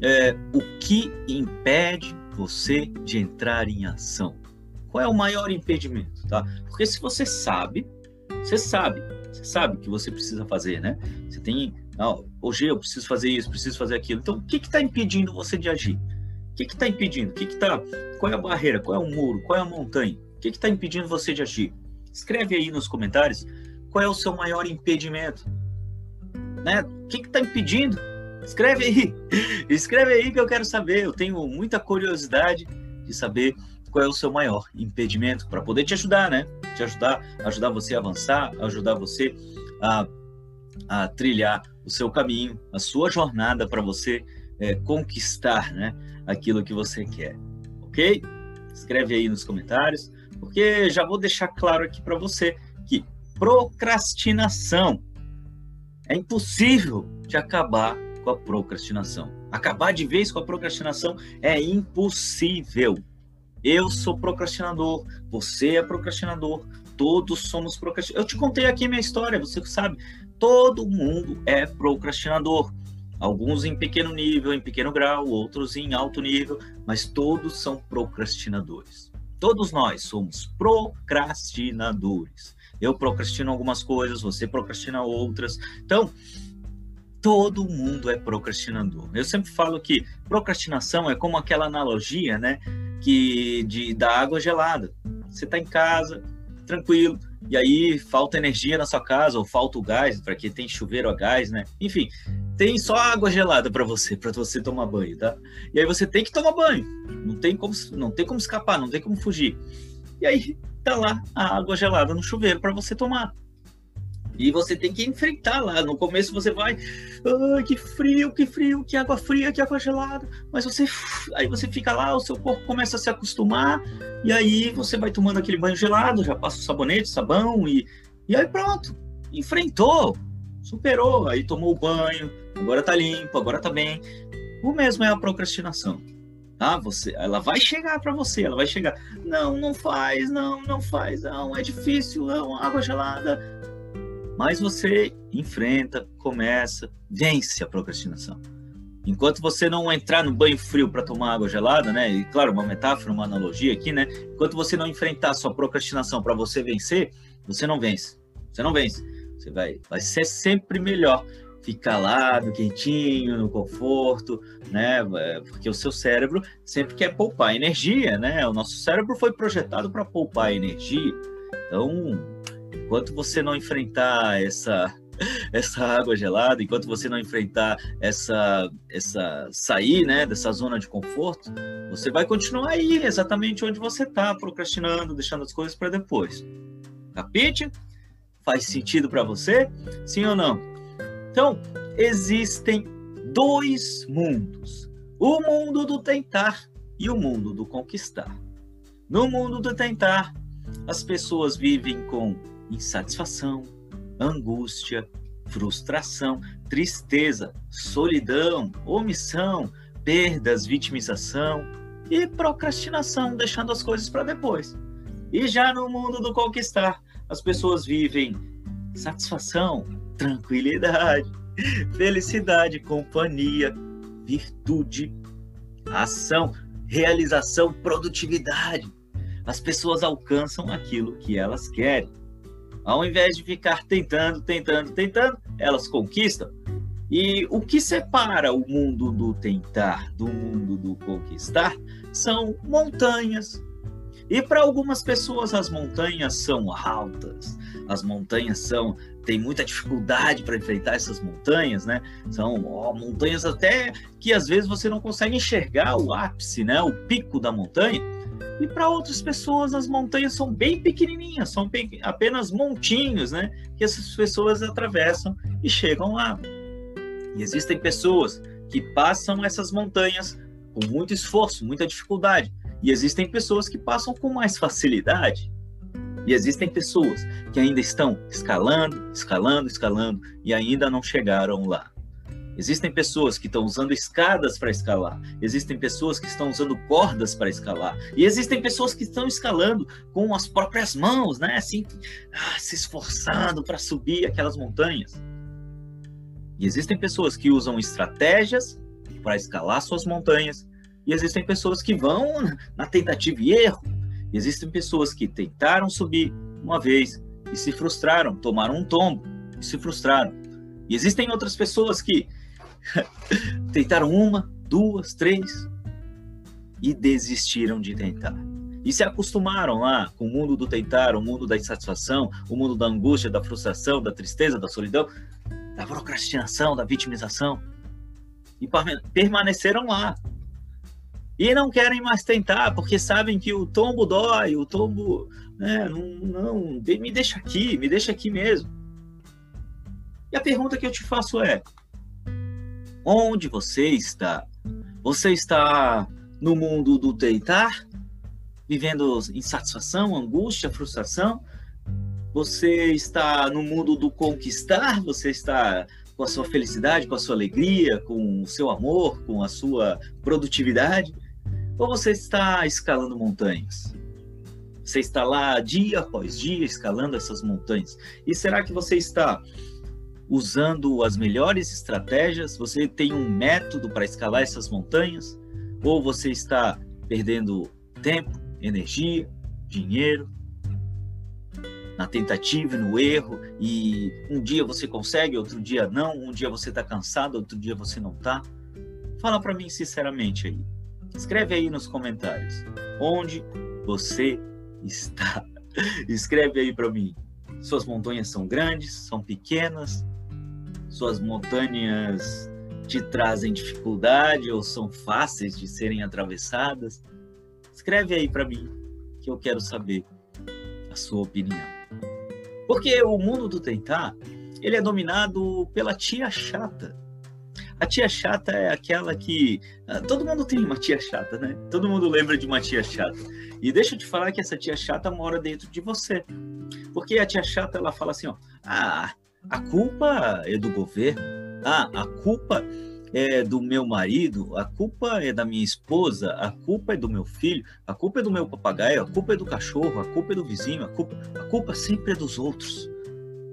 É, o que impede você de entrar em ação? Qual é o maior impedimento, tá? Porque se você sabe, você sabe, você sabe o que você precisa fazer, né? Você tem, não, hoje eu preciso fazer isso, preciso fazer aquilo. Então, o que está impedindo você de agir? O que está impedindo? O que está? Qual é a barreira? Qual é o muro? Qual é a montanha? Que está impedindo você de agir? Escreve aí nos comentários qual é o seu maior impedimento. Né? O que está impedindo? Escreve aí. <laughs> Escreve aí que eu quero saber. Eu tenho muita curiosidade de saber qual é o seu maior impedimento para poder te ajudar, né? Te ajudar, ajudar você a avançar, ajudar você a, a trilhar o seu caminho, a sua jornada para você é, conquistar, né? Aquilo que você quer, ok? Escreve aí nos comentários. Porque já vou deixar claro aqui para você que procrastinação é impossível de acabar com a procrastinação. Acabar de vez com a procrastinação é impossível. Eu sou procrastinador, você é procrastinador, todos somos procrastinadores. Eu te contei aqui minha história, você sabe, todo mundo é procrastinador. Alguns em pequeno nível, em pequeno grau, outros em alto nível, mas todos são procrastinadores. Todos nós somos procrastinadores. Eu procrastino algumas coisas, você procrastina outras. Então, todo mundo é procrastinador. Eu sempre falo que procrastinação é como aquela analogia, né, que de da água gelada. Você está em casa, tranquilo, e aí falta energia na sua casa ou falta o gás, para quem tem chuveiro a gás, né? Enfim, tem só água gelada para você, para você tomar banho, tá? E aí você tem que tomar banho. Não tem como, não tem como escapar, não tem como fugir. E aí tá lá a água gelada no chuveiro para você tomar. E você tem que enfrentar lá. No começo você vai, ah, que frio, que frio, que água fria, que água gelada. Mas você, aí você fica lá, o seu corpo começa a se acostumar. E aí você vai tomando aquele banho gelado, já passa o sabonete, sabão e, e aí pronto, enfrentou, superou. Aí tomou banho, agora tá limpo, agora tá bem. O mesmo é a procrastinação. Tá? Você, ela vai chegar para você, ela vai chegar. Não, não faz, não, não faz, não, é difícil, não, água gelada. Mas você enfrenta, começa, vence a procrastinação. Enquanto você não entrar no banho frio para tomar água gelada, né? E claro, uma metáfora, uma analogia aqui, né? Enquanto você não enfrentar sua procrastinação para você vencer, você não vence. Você não vence. Você vai, vai ser sempre melhor ficar lá no quentinho, no conforto, né? É, porque o seu cérebro sempre quer poupar energia, né? O nosso cérebro foi projetado para poupar energia. Então, enquanto você não enfrentar essa <laughs> essa água gelada, enquanto você não enfrentar essa essa sair, né, dessa zona de conforto, você vai continuar aí exatamente onde você está, procrastinando, deixando as coisas para depois. Capite? Faz sentido para você? Sim ou não? Então, existem dois mundos: o mundo do tentar e o mundo do conquistar. No mundo do tentar, as pessoas vivem com insatisfação, angústia, frustração, tristeza, solidão, omissão, perdas, vitimização e procrastinação, deixando as coisas para depois. E já no mundo do conquistar, as pessoas vivem satisfação, tranquilidade, felicidade, companhia, virtude, ação, realização, produtividade. As pessoas alcançam aquilo que elas querem. Ao invés de ficar tentando, tentando, tentando, elas conquistam. E o que separa o mundo do tentar do mundo do conquistar são montanhas, E para algumas pessoas as montanhas são altas, as montanhas são tem muita dificuldade para enfrentar essas montanhas, né? São ó, montanhas até que às vezes você não consegue enxergar o ápice, né? O pico da montanha. E para outras pessoas as montanhas são bem pequenininhas, são apenas montinhos, né? Que essas pessoas atravessam e chegam lá. E existem pessoas que passam essas montanhas com muito esforço, muita dificuldade. E existem pessoas que passam com mais facilidade. E existem pessoas que ainda estão escalando, escalando, escalando e ainda não chegaram lá. Existem pessoas que estão usando escadas para escalar, existem pessoas que estão usando cordas para escalar, e existem pessoas que estão escalando com as próprias mãos, né? Assim, ah, se esforçando para subir aquelas montanhas. E existem pessoas que usam estratégias para escalar suas montanhas, e existem pessoas que vão na tentativa e erro. E existem pessoas que tentaram subir uma vez e se frustraram, tomaram um tombo e se frustraram. E existem outras pessoas que <laughs> Tentaram uma, duas, três e desistiram de tentar. E se acostumaram lá com o mundo do tentar, o mundo da insatisfação, o mundo da angústia, da frustração, da tristeza, da solidão, da procrastinação, da vitimização. E permaneceram lá. E não querem mais tentar, porque sabem que o tombo dói, o tombo. Né, não, não, me deixa aqui, me deixa aqui mesmo. E a pergunta que eu te faço é: Onde você está? Você está no mundo do tentar, vivendo insatisfação, angústia, frustração? Você está no mundo do conquistar? Você está com a sua felicidade, com a sua alegria, com o seu amor, com a sua produtividade? Ou você está escalando montanhas? Você está lá dia após dia escalando essas montanhas? E será que você está usando as melhores estratégias? Você tem um método para escalar essas montanhas? Ou você está perdendo tempo, energia, dinheiro na tentativa e no erro e um dia você consegue, outro dia não, um dia você está cansado, outro dia você não está? Fala para mim sinceramente aí. Escreve aí nos comentários onde você está. <laughs> Escreve aí para mim. Suas montanhas são grandes, são pequenas, suas montanhas te trazem dificuldade ou são fáceis de serem atravessadas? Escreve aí para mim que eu quero saber a sua opinião. Porque o mundo do tentar, ele é dominado pela tia chata. A tia chata é aquela que. Ah, todo mundo tem uma tia chata, né? Todo mundo lembra de uma tia chata. E deixa eu te falar que essa tia chata mora dentro de você. Porque a tia chata, ela fala assim: ó, ah, a culpa é do governo. Ah, a culpa é do meu marido, a culpa é da minha esposa, a culpa é do meu filho, a culpa é do meu papagaio, a culpa é do cachorro, a culpa é do vizinho, a culpa, a culpa sempre é dos outros.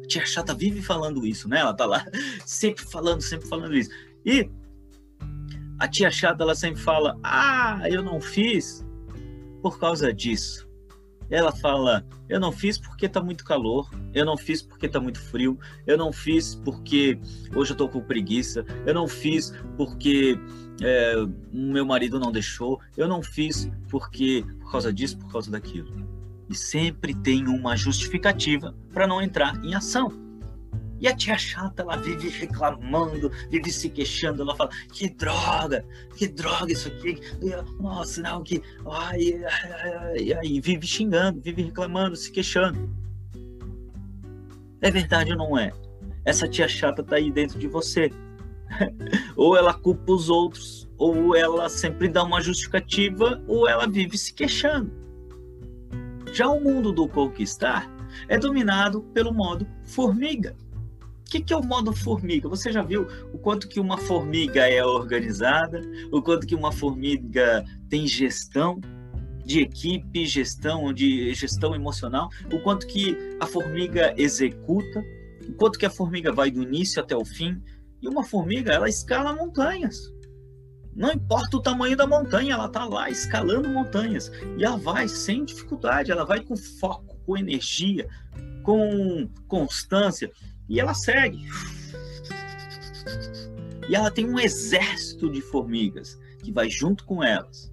A tia chata vive falando isso, né? Ela tá lá <laughs> sempre falando, sempre falando isso. E a tia chata ela sempre fala: "Ah, eu não fiz por causa disso". Ela fala: Eu não fiz porque tá muito calor, eu não fiz porque tá muito frio, eu não fiz porque hoje eu tô com preguiça, eu não fiz porque é, meu marido não deixou, eu não fiz porque por causa disso, por causa daquilo. E sempre tem uma justificativa para não entrar em ação. E a tia chata, ela vive reclamando, vive se queixando, ela fala, que droga, que droga isso aqui, nossa, não, que. Ai, ai, ai, vive xingando, vive reclamando, se queixando. É verdade ou não é? Essa tia chata tá aí dentro de você. <laughs> ou ela culpa os outros, ou ela sempre dá uma justificativa, ou ela vive se queixando. Já o mundo do conquistar é dominado pelo modo formiga que, que é o modo formiga? Você já viu o quanto que uma formiga é organizada, o quanto que uma formiga tem gestão de equipe, gestão de gestão emocional, o quanto que a formiga executa, o quanto que a formiga vai do início até o fim. E uma formiga, ela escala montanhas. Não importa o tamanho da montanha, ela está lá escalando montanhas. E ela vai sem dificuldade, ela vai com foco, com energia, com constância. E ela segue. E ela tem um exército de formigas que vai junto com elas.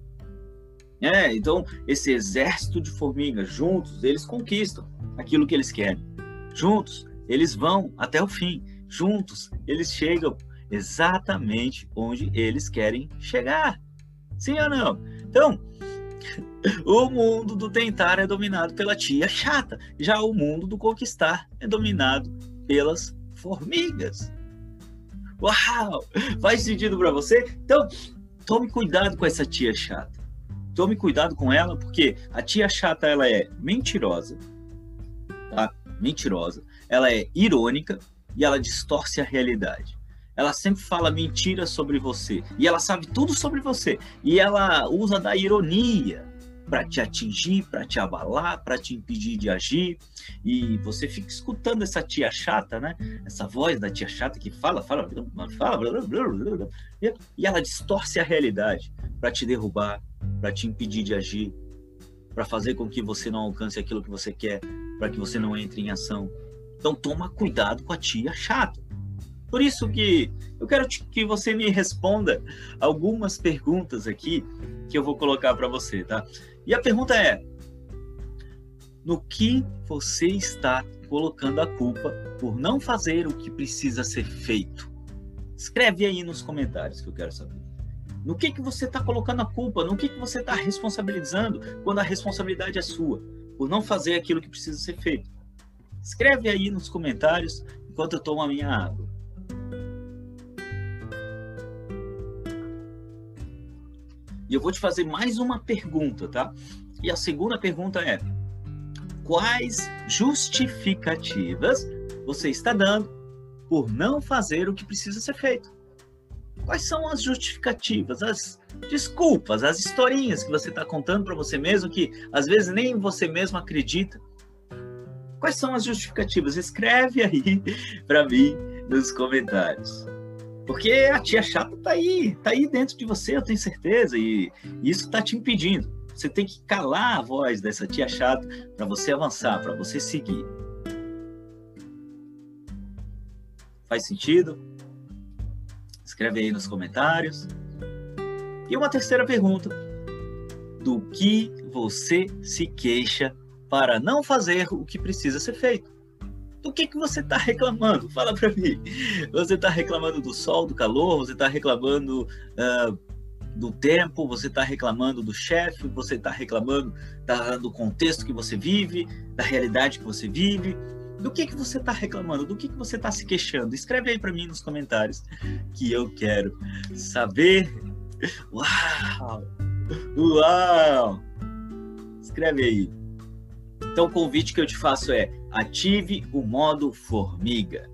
É, então, esse exército de formigas, juntos, eles conquistam aquilo que eles querem. Juntos, eles vão até o fim. Juntos, eles chegam exatamente onde eles querem chegar. Sim ou não? Então, <laughs> o mundo do tentar é dominado pela tia chata. Já o mundo do conquistar é dominado pelas formigas. Uau! Faz sentido para você? Então, tome cuidado com essa tia chata. Tome cuidado com ela, porque a tia chata ela é mentirosa, tá? Mentirosa. Ela é irônica e ela distorce a realidade. Ela sempre fala mentiras sobre você e ela sabe tudo sobre você e ela usa da ironia para te atingir, para te abalar, para te impedir de agir. E você fica escutando essa tia chata, né? Essa voz da tia chata que fala, fala, fala, e ela distorce a realidade para te derrubar, para te impedir de agir, para fazer com que você não alcance aquilo que você quer, para que você não entre em ação. Então toma cuidado com a tia chata. Por isso que eu quero que você me responda algumas perguntas aqui que eu vou colocar para você, tá? E a pergunta é: no que você está colocando a culpa por não fazer o que precisa ser feito? Escreve aí nos comentários que eu quero saber. No que, que você está colocando a culpa? No que, que você está responsabilizando quando a responsabilidade é sua, por não fazer aquilo que precisa ser feito? Escreve aí nos comentários enquanto eu tomo a minha água. E eu vou te fazer mais uma pergunta, tá? E a segunda pergunta é: quais justificativas você está dando por não fazer o que precisa ser feito? Quais são as justificativas, as desculpas, as historinhas que você está contando para você mesmo que às vezes nem você mesmo acredita? Quais são as justificativas? Escreve aí <laughs> para mim nos comentários. Porque a tia chata tá aí, tá aí dentro de você, eu tenho certeza, e isso tá te impedindo. Você tem que calar a voz dessa tia chata para você avançar, para você seguir. Faz sentido? Escreve aí nos comentários. E uma terceira pergunta: do que você se queixa para não fazer o que precisa ser feito? Do que, que você está reclamando? Fala para mim. Você está reclamando do sol, do calor, você está reclamando uh, do tempo, você está reclamando do chefe, você está reclamando da, do contexto que você vive, da realidade que você vive. Do que, que você está reclamando? Do que, que você está se queixando? Escreve aí para mim nos comentários que eu quero saber. Uau! Uau! Escreve aí. Então, o convite que eu te faço é ative o modo formiga.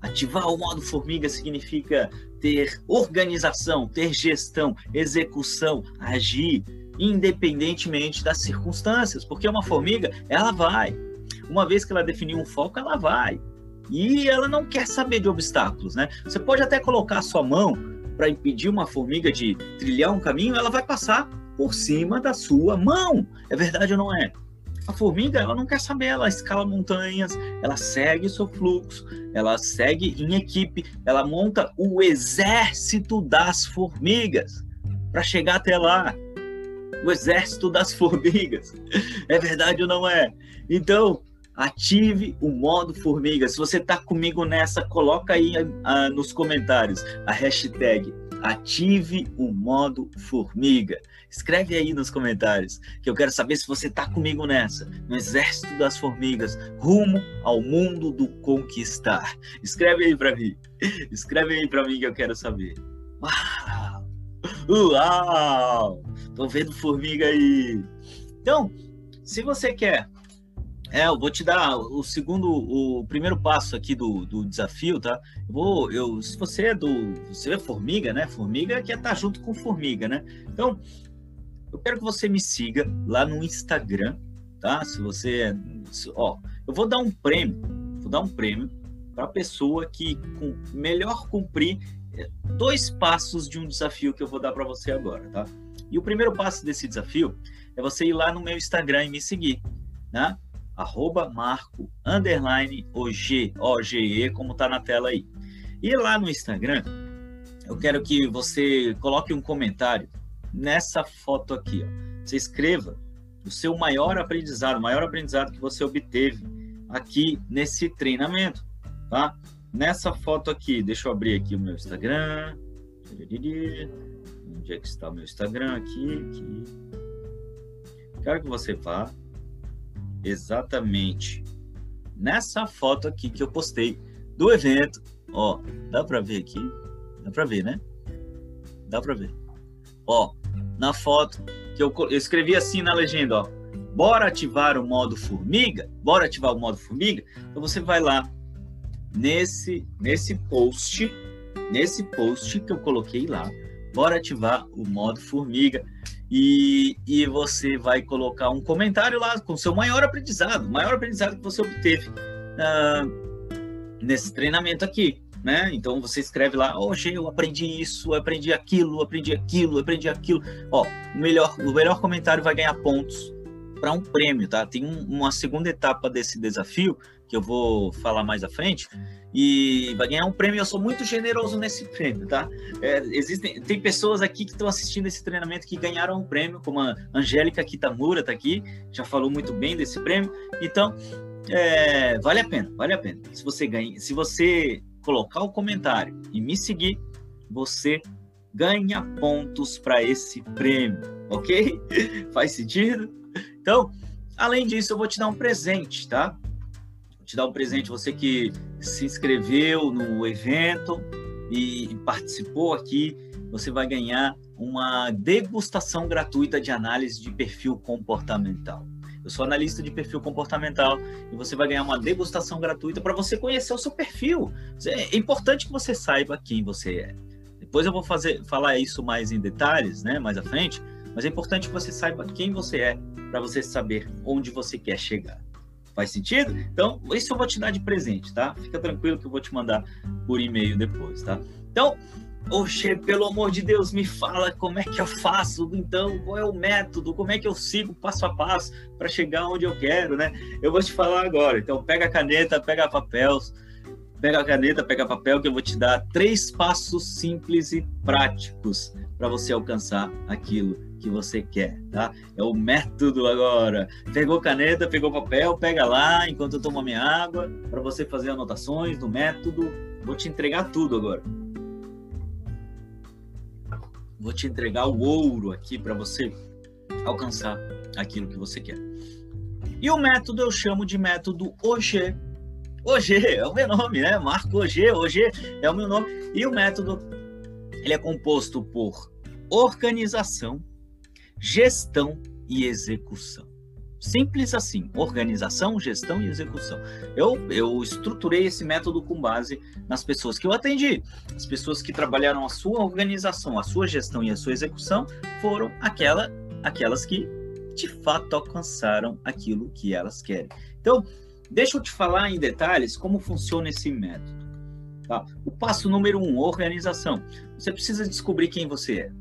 Ativar o modo formiga significa ter organização, ter gestão, execução, agir, independentemente das circunstâncias, porque uma formiga, ela vai. Uma vez que ela definiu um foco, ela vai. E ela não quer saber de obstáculos, né? Você pode até colocar a sua mão para impedir uma formiga de trilhar um caminho, ela vai passar por cima da sua mão. É verdade ou não é? A formiga, ela não quer saber, ela escala montanhas, ela segue seu fluxo, ela segue em equipe, ela monta o exército das formigas para chegar até lá. O exército das formigas. <laughs> É verdade ou não é? Então, ative o modo formiga. Se você está comigo nessa, coloca aí uh, nos comentários a hashtag ative o modo formiga. Escreve aí nos comentários que eu quero saber se você está comigo nessa, no exército das formigas, rumo ao mundo do conquistar. Escreve aí para mim. Escreve aí para mim que eu quero saber. Uau! Uau! Tô vendo formiga aí. Então, se você quer é, eu vou te dar o segundo, o primeiro passo aqui do, do desafio, tá? Eu vou, eu, se você é do, você é formiga, né? Formiga quer estar tá junto com formiga, né? Então, eu quero que você me siga lá no Instagram, tá? Se você, ó, eu vou dar um prêmio, vou dar um prêmio para a pessoa que com, melhor cumprir é, dois passos de um desafio que eu vou dar para você agora, tá? E o primeiro passo desse desafio é você ir lá no meu Instagram e me seguir, né? arroba marco, underline, OG, OGE, como tá na tela aí. E lá no Instagram, eu quero que você coloque um comentário nessa foto aqui, ó. você escreva o seu maior aprendizado, o maior aprendizado que você obteve aqui nesse treinamento, tá? Nessa foto aqui, deixa eu abrir aqui o meu Instagram. Onde é que está o meu Instagram? Aqui, aqui. Quero que você vá exatamente nessa foto aqui que eu postei do evento. Ó, dá para ver aqui? Dá para ver, né? Dá para ver. Ó, na foto que eu, eu escrevi assim na legenda, ó. Bora ativar o modo formiga? Bora ativar o modo formiga? Então você vai lá nesse nesse post, nesse post que eu coloquei lá. Bora ativar o modo formiga e, e você vai colocar um comentário lá com seu maior aprendizado, maior aprendizado que você obteve uh, nesse treinamento aqui. Né? Então você escreve lá, hoje eu aprendi isso, aprendi aquilo, aprendi aquilo, aprendi aquilo. Ó, melhor, o melhor comentário vai ganhar pontos para um prêmio, tá? Tem um, uma segunda etapa desse desafio que eu vou falar mais à frente e vai ganhar um prêmio. Eu sou muito generoso nesse prêmio, tá? É, existem, tem pessoas aqui que estão assistindo esse treinamento que ganharam um prêmio, como a Angélica Kitamura tá aqui, já falou muito bem desse prêmio. Então, é, vale a pena, vale a pena. Se você ganha, se você colocar o comentário e me seguir, você ganha pontos para esse prêmio, ok? <laughs> Faz sentido? Então, além disso, eu vou te dar um presente, tá? Vou te dar um presente, você que se inscreveu no evento e participou aqui, você vai ganhar uma degustação gratuita de análise de perfil comportamental. Eu sou analista de perfil comportamental e você vai ganhar uma degustação gratuita para você conhecer o seu perfil. É importante que você saiba quem você é. Depois eu vou fazer, falar isso mais em detalhes, né, mais à frente, mas é importante que você saiba quem você é para você saber onde você quer chegar. Faz sentido? Então, isso eu vou te dar de presente, tá? Fica tranquilo que eu vou te mandar por e-mail depois, tá? Então, Oxe, pelo amor de Deus, me fala como é que eu faço, então, qual é o método, como é que eu sigo passo a passo para chegar onde eu quero, né? Eu vou te falar agora. Então, pega a caneta, pega papel, pega a caneta, pega papel, que eu vou te dar três passos simples e práticos para você alcançar aquilo que você quer, tá? É o método agora. Pegou caneta, pegou papel, pega lá enquanto eu tomo a minha água, para você fazer anotações do método. Vou te entregar tudo agora. Vou te entregar o ouro aqui para você alcançar aquilo que você quer. E o método eu chamo de método OG. OG é o meu nome, né? Marco OG, OG é o meu nome. E o método ele é composto por organização, gestão e execução. Simples assim, organização, gestão e execução. Eu, eu estruturei esse método com base nas pessoas que eu atendi. As pessoas que trabalharam a sua organização, a sua gestão e a sua execução foram aquela, aquelas que de fato alcançaram aquilo que elas querem. Então, deixa eu te falar em detalhes como funciona esse método. Tá? O passo número um, organização. Você precisa descobrir quem você é.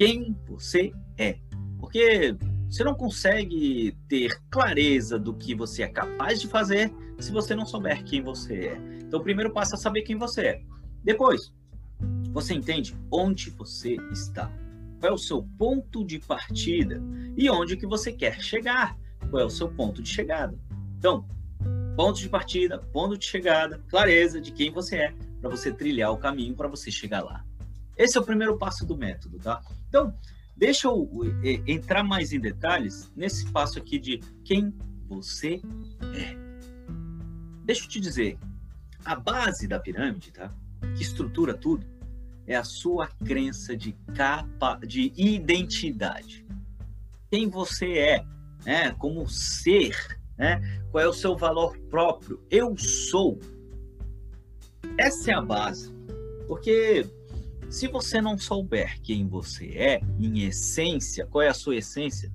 Quem você é. Porque você não consegue ter clareza do que você é capaz de fazer se você não souber quem você é. Então, o primeiro passo é saber quem você é. Depois, você entende onde você está. Qual é o seu ponto de partida e onde que você quer chegar. Qual é o seu ponto de chegada. Então, ponto de partida, ponto de chegada, clareza de quem você é, para você trilhar o caminho para você chegar lá. Esse é o primeiro passo do método, tá? Então, Deixa eu entrar mais em detalhes nesse passo aqui de quem você é. Deixa eu te dizer, a base da pirâmide, tá? Que estrutura tudo, é a sua crença de capa, de identidade. Quem você é, né? Como ser, né? Qual é o seu valor próprio? Eu sou. Essa é a base. Porque se você não souber quem você é, em essência, qual é a sua essência,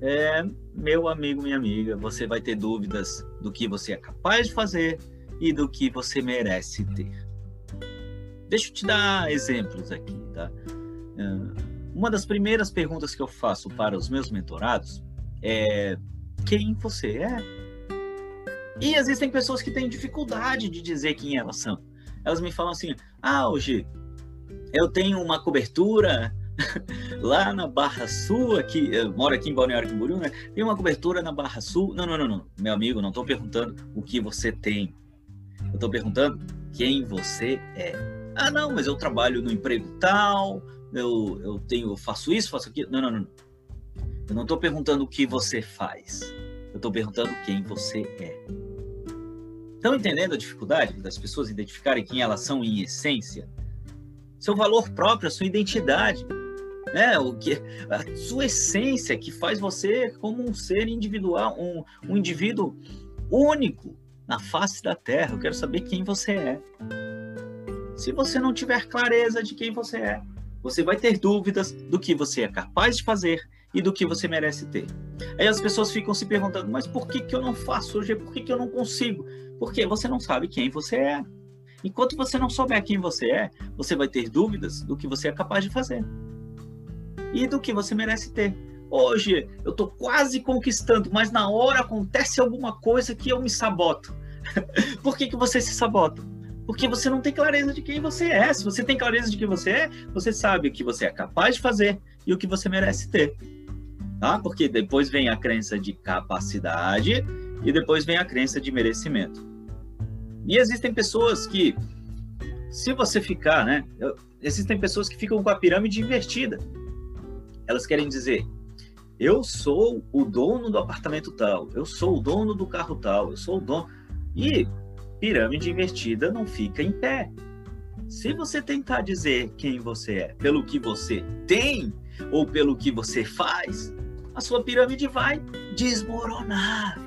é, meu amigo, minha amiga, você vai ter dúvidas do que você é capaz de fazer e do que você merece ter. Deixa eu te dar exemplos aqui, tá? É, uma das primeiras perguntas que eu faço para os meus mentorados é quem você é? E existem pessoas que têm dificuldade de dizer quem elas são. Elas me falam assim: ah, hoje eu tenho uma cobertura <laughs> lá na Barra Sul, aqui, eu moro aqui em Balneário Camboriú, né? Tem uma cobertura na Barra Sul. Não, não, não, não. Meu amigo, não estou perguntando o que você tem. Eu estou perguntando quem você é. Ah, não, mas eu trabalho no emprego tal, eu, eu tenho, eu faço isso, faço aquilo. Não, não, não. Eu não estou perguntando o que você faz. Eu estou perguntando quem você é. Estão entendendo a dificuldade das pessoas identificarem quem elas são em essência? Seu valor próprio, a sua identidade, né? O que a sua essência que faz você como um ser individual, um, um indivíduo único na face da Terra. Eu quero saber quem você é. Se você não tiver clareza de quem você é, você vai ter dúvidas do que você é capaz de fazer e do que você merece ter. Aí as pessoas ficam se perguntando, mas por que, que eu não faço hoje? Por que, que eu não consigo? Porque você não sabe quem você é. Enquanto você não souber quem você é, você vai ter dúvidas do que você é capaz de fazer e do que você merece ter. Hoje eu estou quase conquistando, mas na hora acontece alguma coisa que eu me saboto. <laughs> Por que, que você se sabota? Porque você não tem clareza de quem você é. Se você tem clareza de quem você é, você sabe o que você é capaz de fazer e o que você merece ter tá? Porque depois vem a crença de capacidade e depois vem a crença de merecimento. E existem pessoas que, se você ficar, né? Existem pessoas que ficam com a pirâmide invertida. Elas querem dizer: eu sou o dono do apartamento tal, eu sou o dono do carro tal, eu sou o dono. E pirâmide invertida não fica em pé. Se você tentar dizer quem você é pelo que você tem ou pelo que você faz, a sua pirâmide vai desmoronar.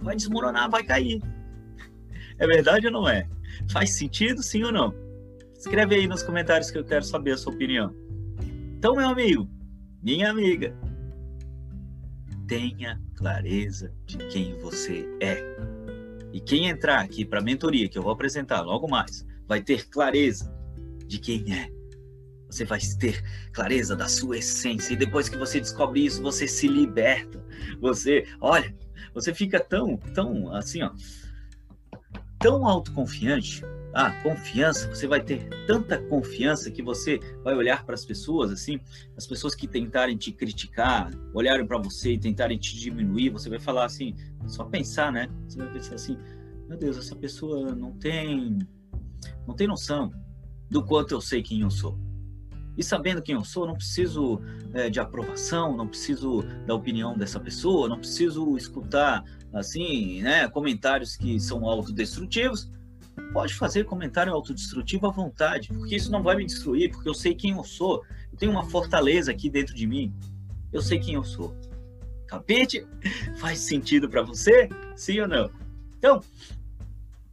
Vai desmoronar, vai cair. É verdade ou não é? Faz sentido, sim ou não? Escreve aí nos comentários que eu quero saber a sua opinião. Então, meu amigo, minha amiga, tenha clareza de quem você é. E quem entrar aqui para a mentoria, que eu vou apresentar logo mais, vai ter clareza de quem é você vai ter clareza da sua essência. E depois que você descobre isso, você se liberta. Você, olha, você fica tão, tão assim, ó, tão autoconfiante. Ah, confiança, você vai ter tanta confiança que você vai olhar para as pessoas assim, as pessoas que tentarem te criticar, olharem para você e tentarem te diminuir, você vai falar assim, só pensar, né? Você vai pensar assim, meu Deus, essa pessoa não tem não tem noção do quanto eu sei quem eu sou. E sabendo quem eu sou, não preciso é, de aprovação, não preciso da opinião dessa pessoa, não preciso escutar assim, né, comentários que são autodestrutivos. Pode fazer comentário autodestrutivo à vontade, porque isso não vai me destruir, porque eu sei quem eu sou. Eu tenho uma fortaleza aqui dentro de mim. Eu sei quem eu sou. Capite? <laughs> Faz sentido para você? Sim ou não? Então,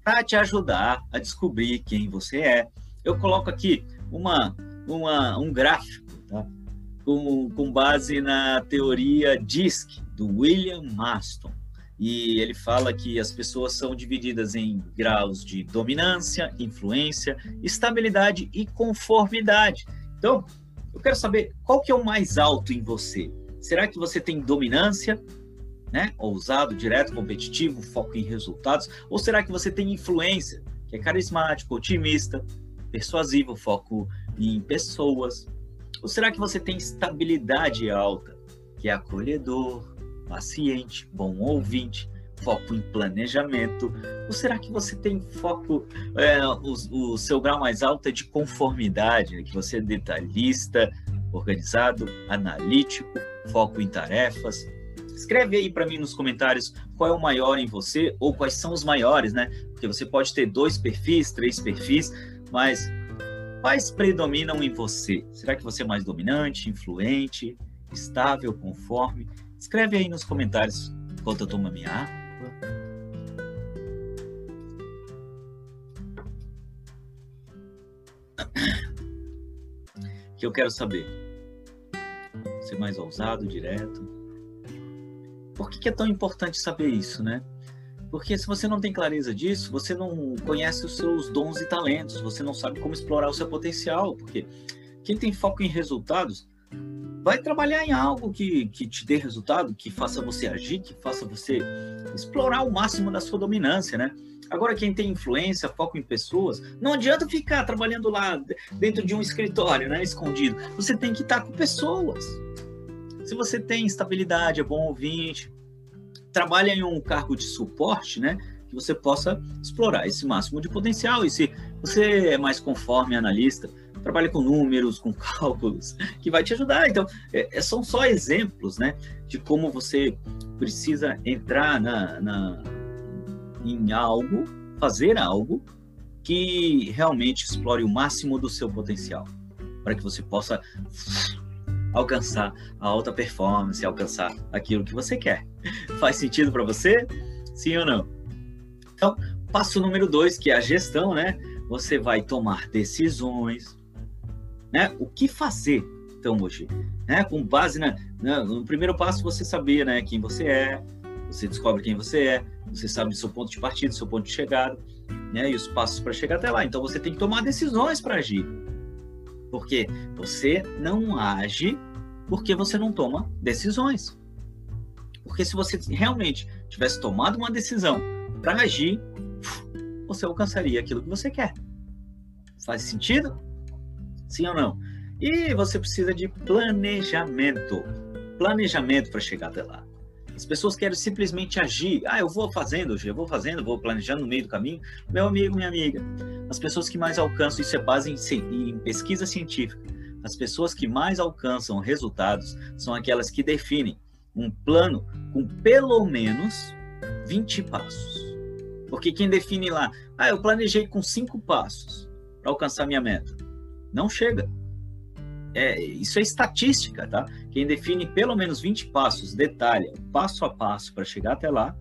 para te ajudar a descobrir quem você é, eu coloco aqui uma uma, um gráfico tá? com, com base na teoria DISC, do William Maston. E ele fala que as pessoas são divididas em graus de dominância, influência, estabilidade e conformidade. Então, eu quero saber qual que é o mais alto em você. Será que você tem dominância, né? Ousado, direto, competitivo, foco em resultados? Ou será que você tem influência, que é carismático, otimista, persuasivo, foco em pessoas? Ou será que você tem estabilidade alta, que é acolhedor, paciente, bom ouvinte, foco em planejamento? Ou será que você tem foco, é, o, o, seu grau mais alto é de conformidade, né? que você é detalhista, organizado, analítico, foco em tarefas? Escreve aí para mim nos comentários qual é o maior em você ou quais são os maiores, né? Porque você pode ter dois perfis, três perfis, mas quais predominam em você? Será que você é mais dominante, influente, estável, conforme? Escreve aí nos comentários enquanto eu tomo a minha água. Que eu quero saber. Ser mais ousado, direto. Por que, que é tão importante saber isso, né? Porque se você não tem clareza disso, você não conhece os seus dons e talentos, você não sabe como explorar o seu potencial. Porque quem tem foco em resultados vai trabalhar em algo que, que te dê resultado, que faça você agir, que faça você explorar o máximo da sua dominância, né? Agora, quem tem influência, foco em pessoas, não adianta ficar trabalhando lá dentro de um escritório, né, escondido. Você tem que estar com pessoas. Se você tem estabilidade, é bom ouvinte, trabalha em um cargo de suporte, né, que você possa explorar esse máximo de potencial. E se você é mais conforme analista, trabalha com números, com <laughs> cálculos, que vai te ajudar. Então, é, é, são só exemplos, né, de como você precisa entrar na, na em algo, fazer algo que realmente explore o máximo do seu potencial, para que você possa <laughs> alcançar a alta performance, alcançar aquilo que você quer. <laughs> Faz sentido para você? Sim ou não? Então, passo número dois, que é a gestão, né? Você vai tomar decisões, né? O que fazer, então, hoje? Né? Com base na, né? no primeiro passo, você saber né, quem você é, você descobre quem você é, você sabe seu ponto de partida, seu ponto de chegada, né? E os passos para chegar até lá. Então você tem que tomar decisões para agir. Porque você não age porque você não toma decisões. Porque se você realmente tivesse tomado uma decisão para agir, você alcançaria aquilo que você quer. Faz sentido? Sim ou não? E você precisa de planejamento. Planejamento para chegar até lá. As pessoas querem simplesmente agir. Ah, eu vou fazendo, eu vou fazendo, vou planejando no meio do caminho. Meu amigo, minha amiga, as pessoas que mais alcançam, isso é base em, em pesquisa científica. As pessoas que mais alcançam resultados são aquelas que definem um plano com pelo menos 20 passos. Porque quem define lá, ah, eu planejei com cinco passos para alcançar minha meta, não chega é, isso é estatística, tá? Quem define pelo menos 20 passos, detalha passo a passo para chegar até lá,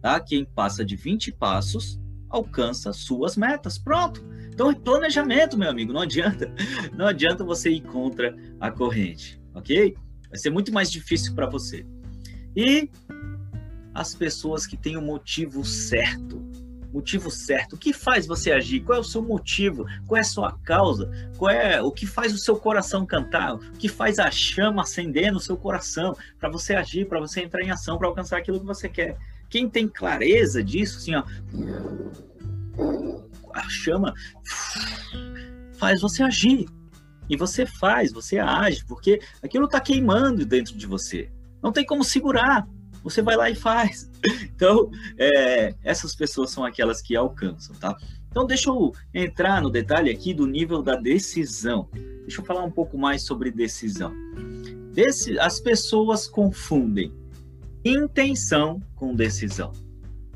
tá? Quem passa de 20 passos alcança suas metas. Pronto. Então é planejamento, meu amigo. Não adianta, <laughs> não adianta você ir contra a corrente, ok? Vai ser muito mais difícil para você. E as pessoas que têm o motivo certo motivo certo. O que faz você agir? Qual é o seu motivo? Qual é a sua causa? Qual é o que faz o seu coração cantar? O que faz a chama acender no seu coração para você agir, para você entrar em ação, para alcançar aquilo que você quer? Quem tem clareza disso, assim, ó, a chama faz você agir. E você faz, você age, porque aquilo está queimando dentro de você. Não tem como segurar você vai lá e faz. Então, é, essas pessoas são aquelas que alcançam, tá? Então, deixa eu entrar no detalhe aqui do nível da decisão. Deixa eu falar um pouco mais sobre decisão. As pessoas confundem intenção com decisão.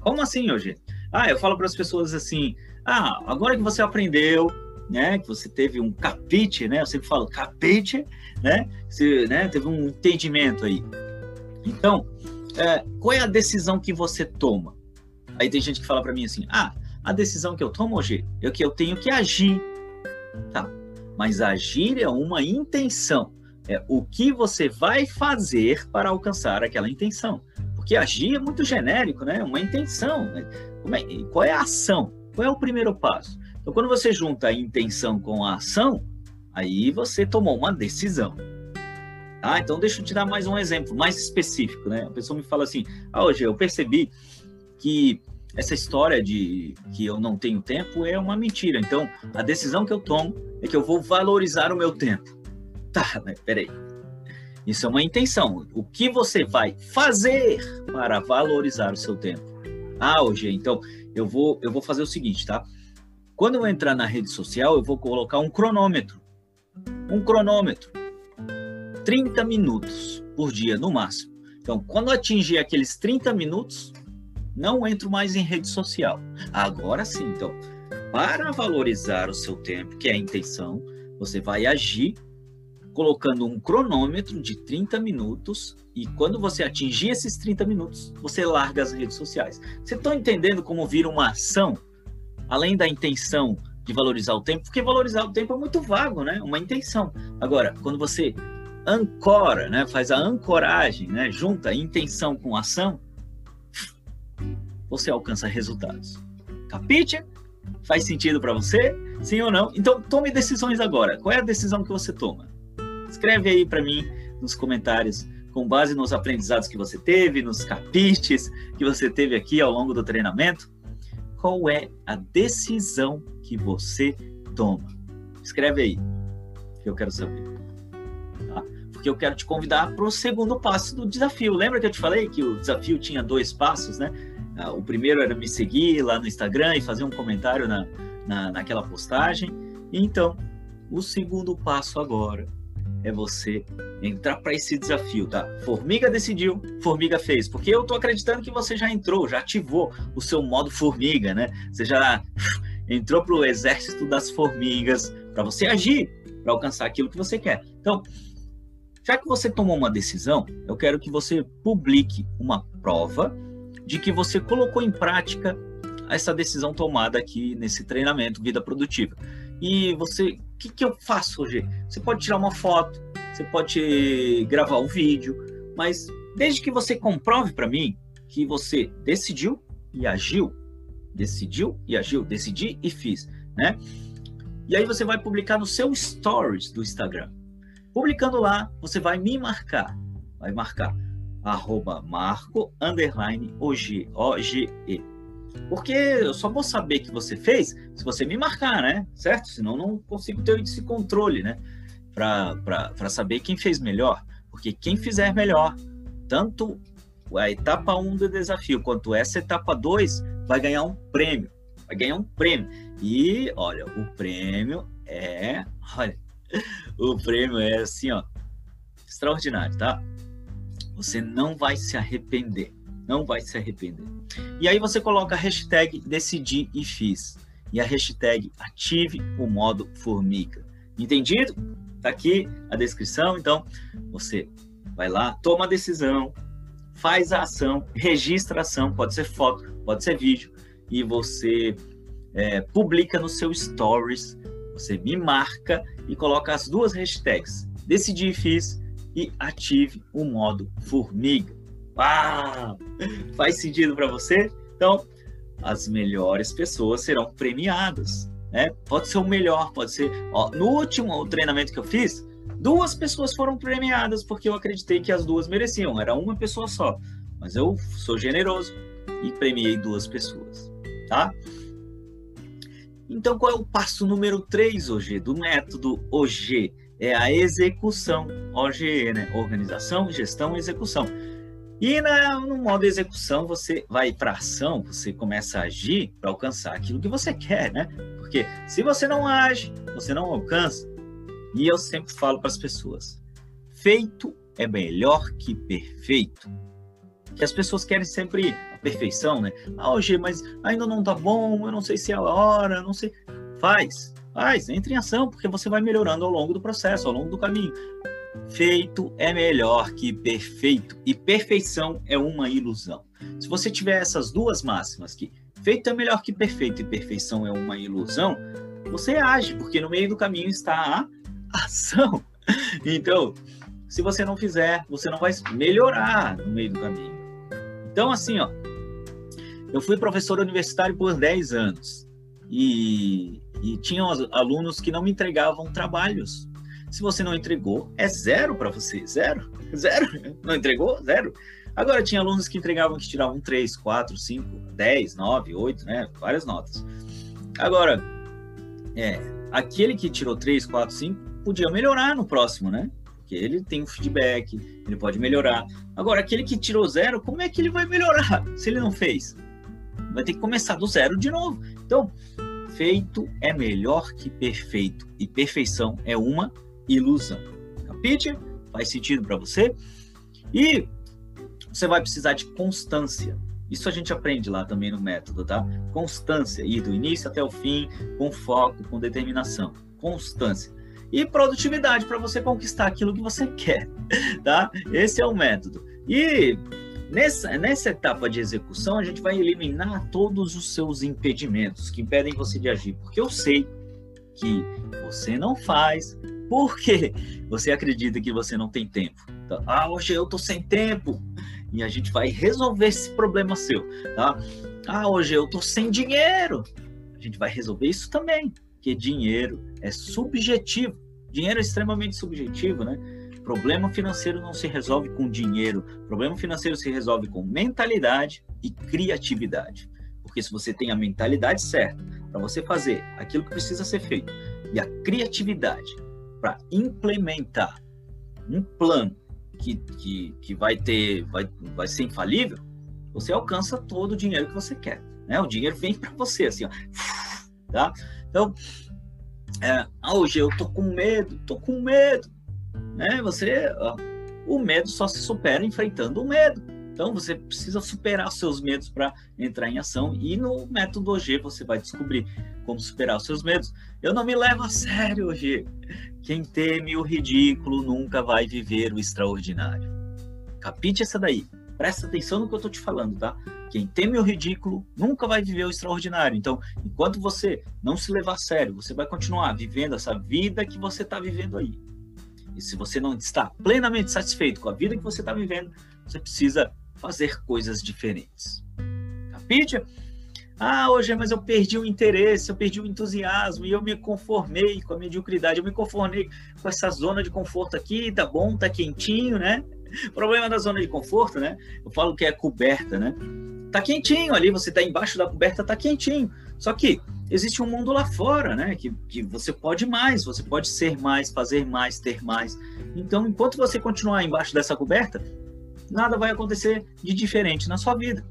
Como assim, hoje? Ah, eu falo para as pessoas assim: ah, agora que você aprendeu, né, que você teve um capite, né? Eu sempre falo capite, né? Você, né, teve um entendimento aí. Então, é, qual é a decisão que você toma? Aí tem gente que fala para mim assim: ah, a decisão que eu tomo hoje é que eu tenho que agir. Tá. Mas agir é uma intenção. É o que você vai fazer para alcançar aquela intenção. Porque agir é muito genérico, né? Uma intenção. Né? É, qual é a ação? Qual é o primeiro passo? Então, quando você junta a intenção com a ação, aí você tomou uma decisão. Ah, então deixa eu te dar mais um exemplo, mais específico, né? A pessoa me fala assim: ah, hoje eu percebi que essa história de que eu não tenho tempo é uma mentira. Então, a decisão que eu tomo é que eu vou valorizar o meu tempo. Tá, mas peraí. Isso é uma intenção. O que você vai fazer para valorizar o seu tempo? Ah, hoje, então eu vou eu vou fazer o seguinte, tá? Quando eu entrar na rede social, eu vou colocar um cronômetro. Um cronômetro 30 minutos por dia, no máximo. Então, quando atingir aqueles 30 minutos, não entro mais em rede social. Agora sim, então, para valorizar o seu tempo, que é a intenção, você vai agir colocando um cronômetro de 30 minutos e quando você atingir esses 30 minutos, você larga as redes sociais. Você está entendendo como vira uma ação, além da intenção de valorizar o tempo? Porque valorizar o tempo é muito vago, né? Uma intenção. Agora, quando você ancora, né, faz a ancoragem, né, junta intenção com ação, você alcança resultados. Capite? Faz sentido para você? Sim ou não? Então tome decisões agora. Qual é a decisão que você toma? Escreve aí para mim nos comentários, com base nos aprendizados que você teve, nos capítulos que você teve aqui ao longo do treinamento, qual é a decisão que você toma? Escreve aí, que eu quero saber. Porque eu quero te convidar para o segundo passo do desafio. Lembra que eu te falei que o desafio tinha dois passos, né? Ah, o primeiro era me seguir lá no Instagram e fazer um comentário na, na, naquela postagem. Então, o segundo passo agora é você entrar para esse desafio, tá? Formiga decidiu, formiga fez, porque eu tô acreditando que você já entrou, já ativou o seu modo formiga, né? Você já <laughs> entrou para o exército das formigas para você agir, para alcançar aquilo que você quer. Então, já que você tomou uma decisão, eu quero que você publique uma prova de que você colocou em prática essa decisão tomada aqui nesse treinamento Vida Produtiva. E você, o que, que eu faço hoje? Você pode tirar uma foto, você pode gravar um vídeo, mas desde que você comprove para mim que você decidiu e agiu, decidiu e agiu, decidi e fiz, né? E aí você vai publicar no seu stories do Instagram. Publicando lá, você vai me marcar, vai marcar arroba marco underline OG. Porque eu só vou saber que você fez se você me marcar, né? Certo? Senão não consigo ter esse controle, né? Para saber quem fez melhor. Porque quem fizer melhor, tanto a etapa 1 do desafio quanto essa etapa 2, vai ganhar um prêmio. Vai ganhar um prêmio. E, olha, o prêmio é. Olha, <laughs> o prêmio é assim, ó. Extraordinário, tá? Você não vai se arrepender. Não vai se arrepender. E aí você coloca a hashtag decidi e fiz. E a hashtag ative o modo formiga. Entendido? Tá aqui a descrição. Então, você vai lá, toma a decisão, faz a ação, registra a ação, pode ser foto, pode ser vídeo, e você é, publica no seu stories, você me marca e coloca as duas hashtags, decidi e fiz, e ative o modo formiga. Ah, <laughs> faz sentido para você? Então, as melhores pessoas serão premiadas. Né? Pode ser o melhor, pode ser. Ó, no último treinamento que eu fiz, duas pessoas foram premiadas porque eu acreditei que as duas mereciam. Era uma pessoa só. Mas eu sou generoso e premiei duas pessoas. Tá? Então, qual é o passo número 3 hoje do método OG? É a execução, OGE, né? Organização, gestão e execução. E na, no modo execução, você vai para ação, você começa a agir para alcançar aquilo que você quer, né? Porque se você não age, você não alcança. E eu sempre falo para as pessoas: feito é melhor que perfeito. Que as pessoas querem sempre a perfeição, né? Ah, hoje, mas ainda não tá bom, eu não sei se é a hora, não sei. Faz, faz, entre em ação, porque você vai melhorando ao longo do processo, ao longo do caminho. Feito é melhor que perfeito e perfeição é uma ilusão. Se você tiver essas duas máximas que feito é melhor que perfeito e perfeição é uma ilusão, você age, porque no meio do caminho está a ação. <laughs> Então, se você não fizer, você não vai melhorar no meio do caminho. Então, assim, ó, eu fui professor universitário por 10 anos e, e tinha alunos que não me entregavam trabalhos se você não entregou, é zero para você. Zero. <laughs> Zero. Não entregou? Zero. Agora, tinha alunos que entregavam que tiravam 3, 4, 5, 10, 9, 8, né? Várias notas. Agora, é, aquele que tirou 3, 4, 5 podia melhorar no próximo, né? Porque ele tem um feedback, ele pode melhorar. Agora, aquele que tirou zero, como é que ele vai melhorar <laughs> se ele não fez? Vai ter que começar do zero de novo. Então, feito é melhor que perfeito. E perfeição é uma ilusão. Capite? Faz sentido para você? E você vai precisar de constância. Isso a gente aprende lá também no método, tá? Constância, ir do início até o fim, com foco, com determinação. Constância. E produtividade para você conquistar aquilo que você quer, <laughs> tá? Esse é o método. E nessa, nessa etapa de execução, a gente vai eliminar todos os seus impedimentos que impedem você de agir, porque eu sei que você não faz, porque você acredita que você não tem tempo. Então, ah, hoje eu tô sem tempo. E a gente vai resolver esse problema seu, tá? Ah, hoje eu tô sem dinheiro. A gente vai resolver isso também, porque dinheiro é subjetivo. Dinheiro é extremamente subjetivo, né? Problema financeiro não se resolve com dinheiro. Problema financeiro se resolve com mentalidade e criatividade. Porque se você tem a mentalidade certa para você fazer aquilo que precisa ser feito e a criatividade para implementar um plano que, que, que vai ter vai, vai ser infalível, você alcança todo o dinheiro que você quer. Né? O dinheiro vem para você, assim, ó. Tá? Então, é, ah, hoje eu tô com medo, tô com medo. Né? Você, ó, o medo só se supera enfrentando o medo. Então você precisa superar os seus medos para entrar em ação e no método OG você vai descobrir como superar os seus medos. Eu não me levo a sério, OG. Quem teme o ridículo nunca vai viver o extraordinário. Capite essa daí. Presta atenção no que eu estou te falando, tá? Quem teme o ridículo nunca vai viver o extraordinário. Então, enquanto você não se levar a sério, você vai continuar vivendo essa vida que você está vivendo aí. E se você não está plenamente satisfeito com a vida que você está vivendo, você precisa fazer coisas diferentes. Capite? Ah, hoje, mas eu perdi o interesse, eu perdi o entusiasmo e eu me conformei com a mediocridade, eu me conformei com essa zona de conforto aqui, tá bom, tá quentinho, né? O <laughs> problema da zona de conforto, né? Eu falo que é coberta, né? Tá quentinho ali, você tá embaixo da coberta, tá quentinho. Só que existe um mundo lá fora, né? Que, que você pode mais, você pode ser mais, fazer mais, ter mais. Então, enquanto você continuar embaixo dessa coberta, nada vai acontecer de diferente na sua vida.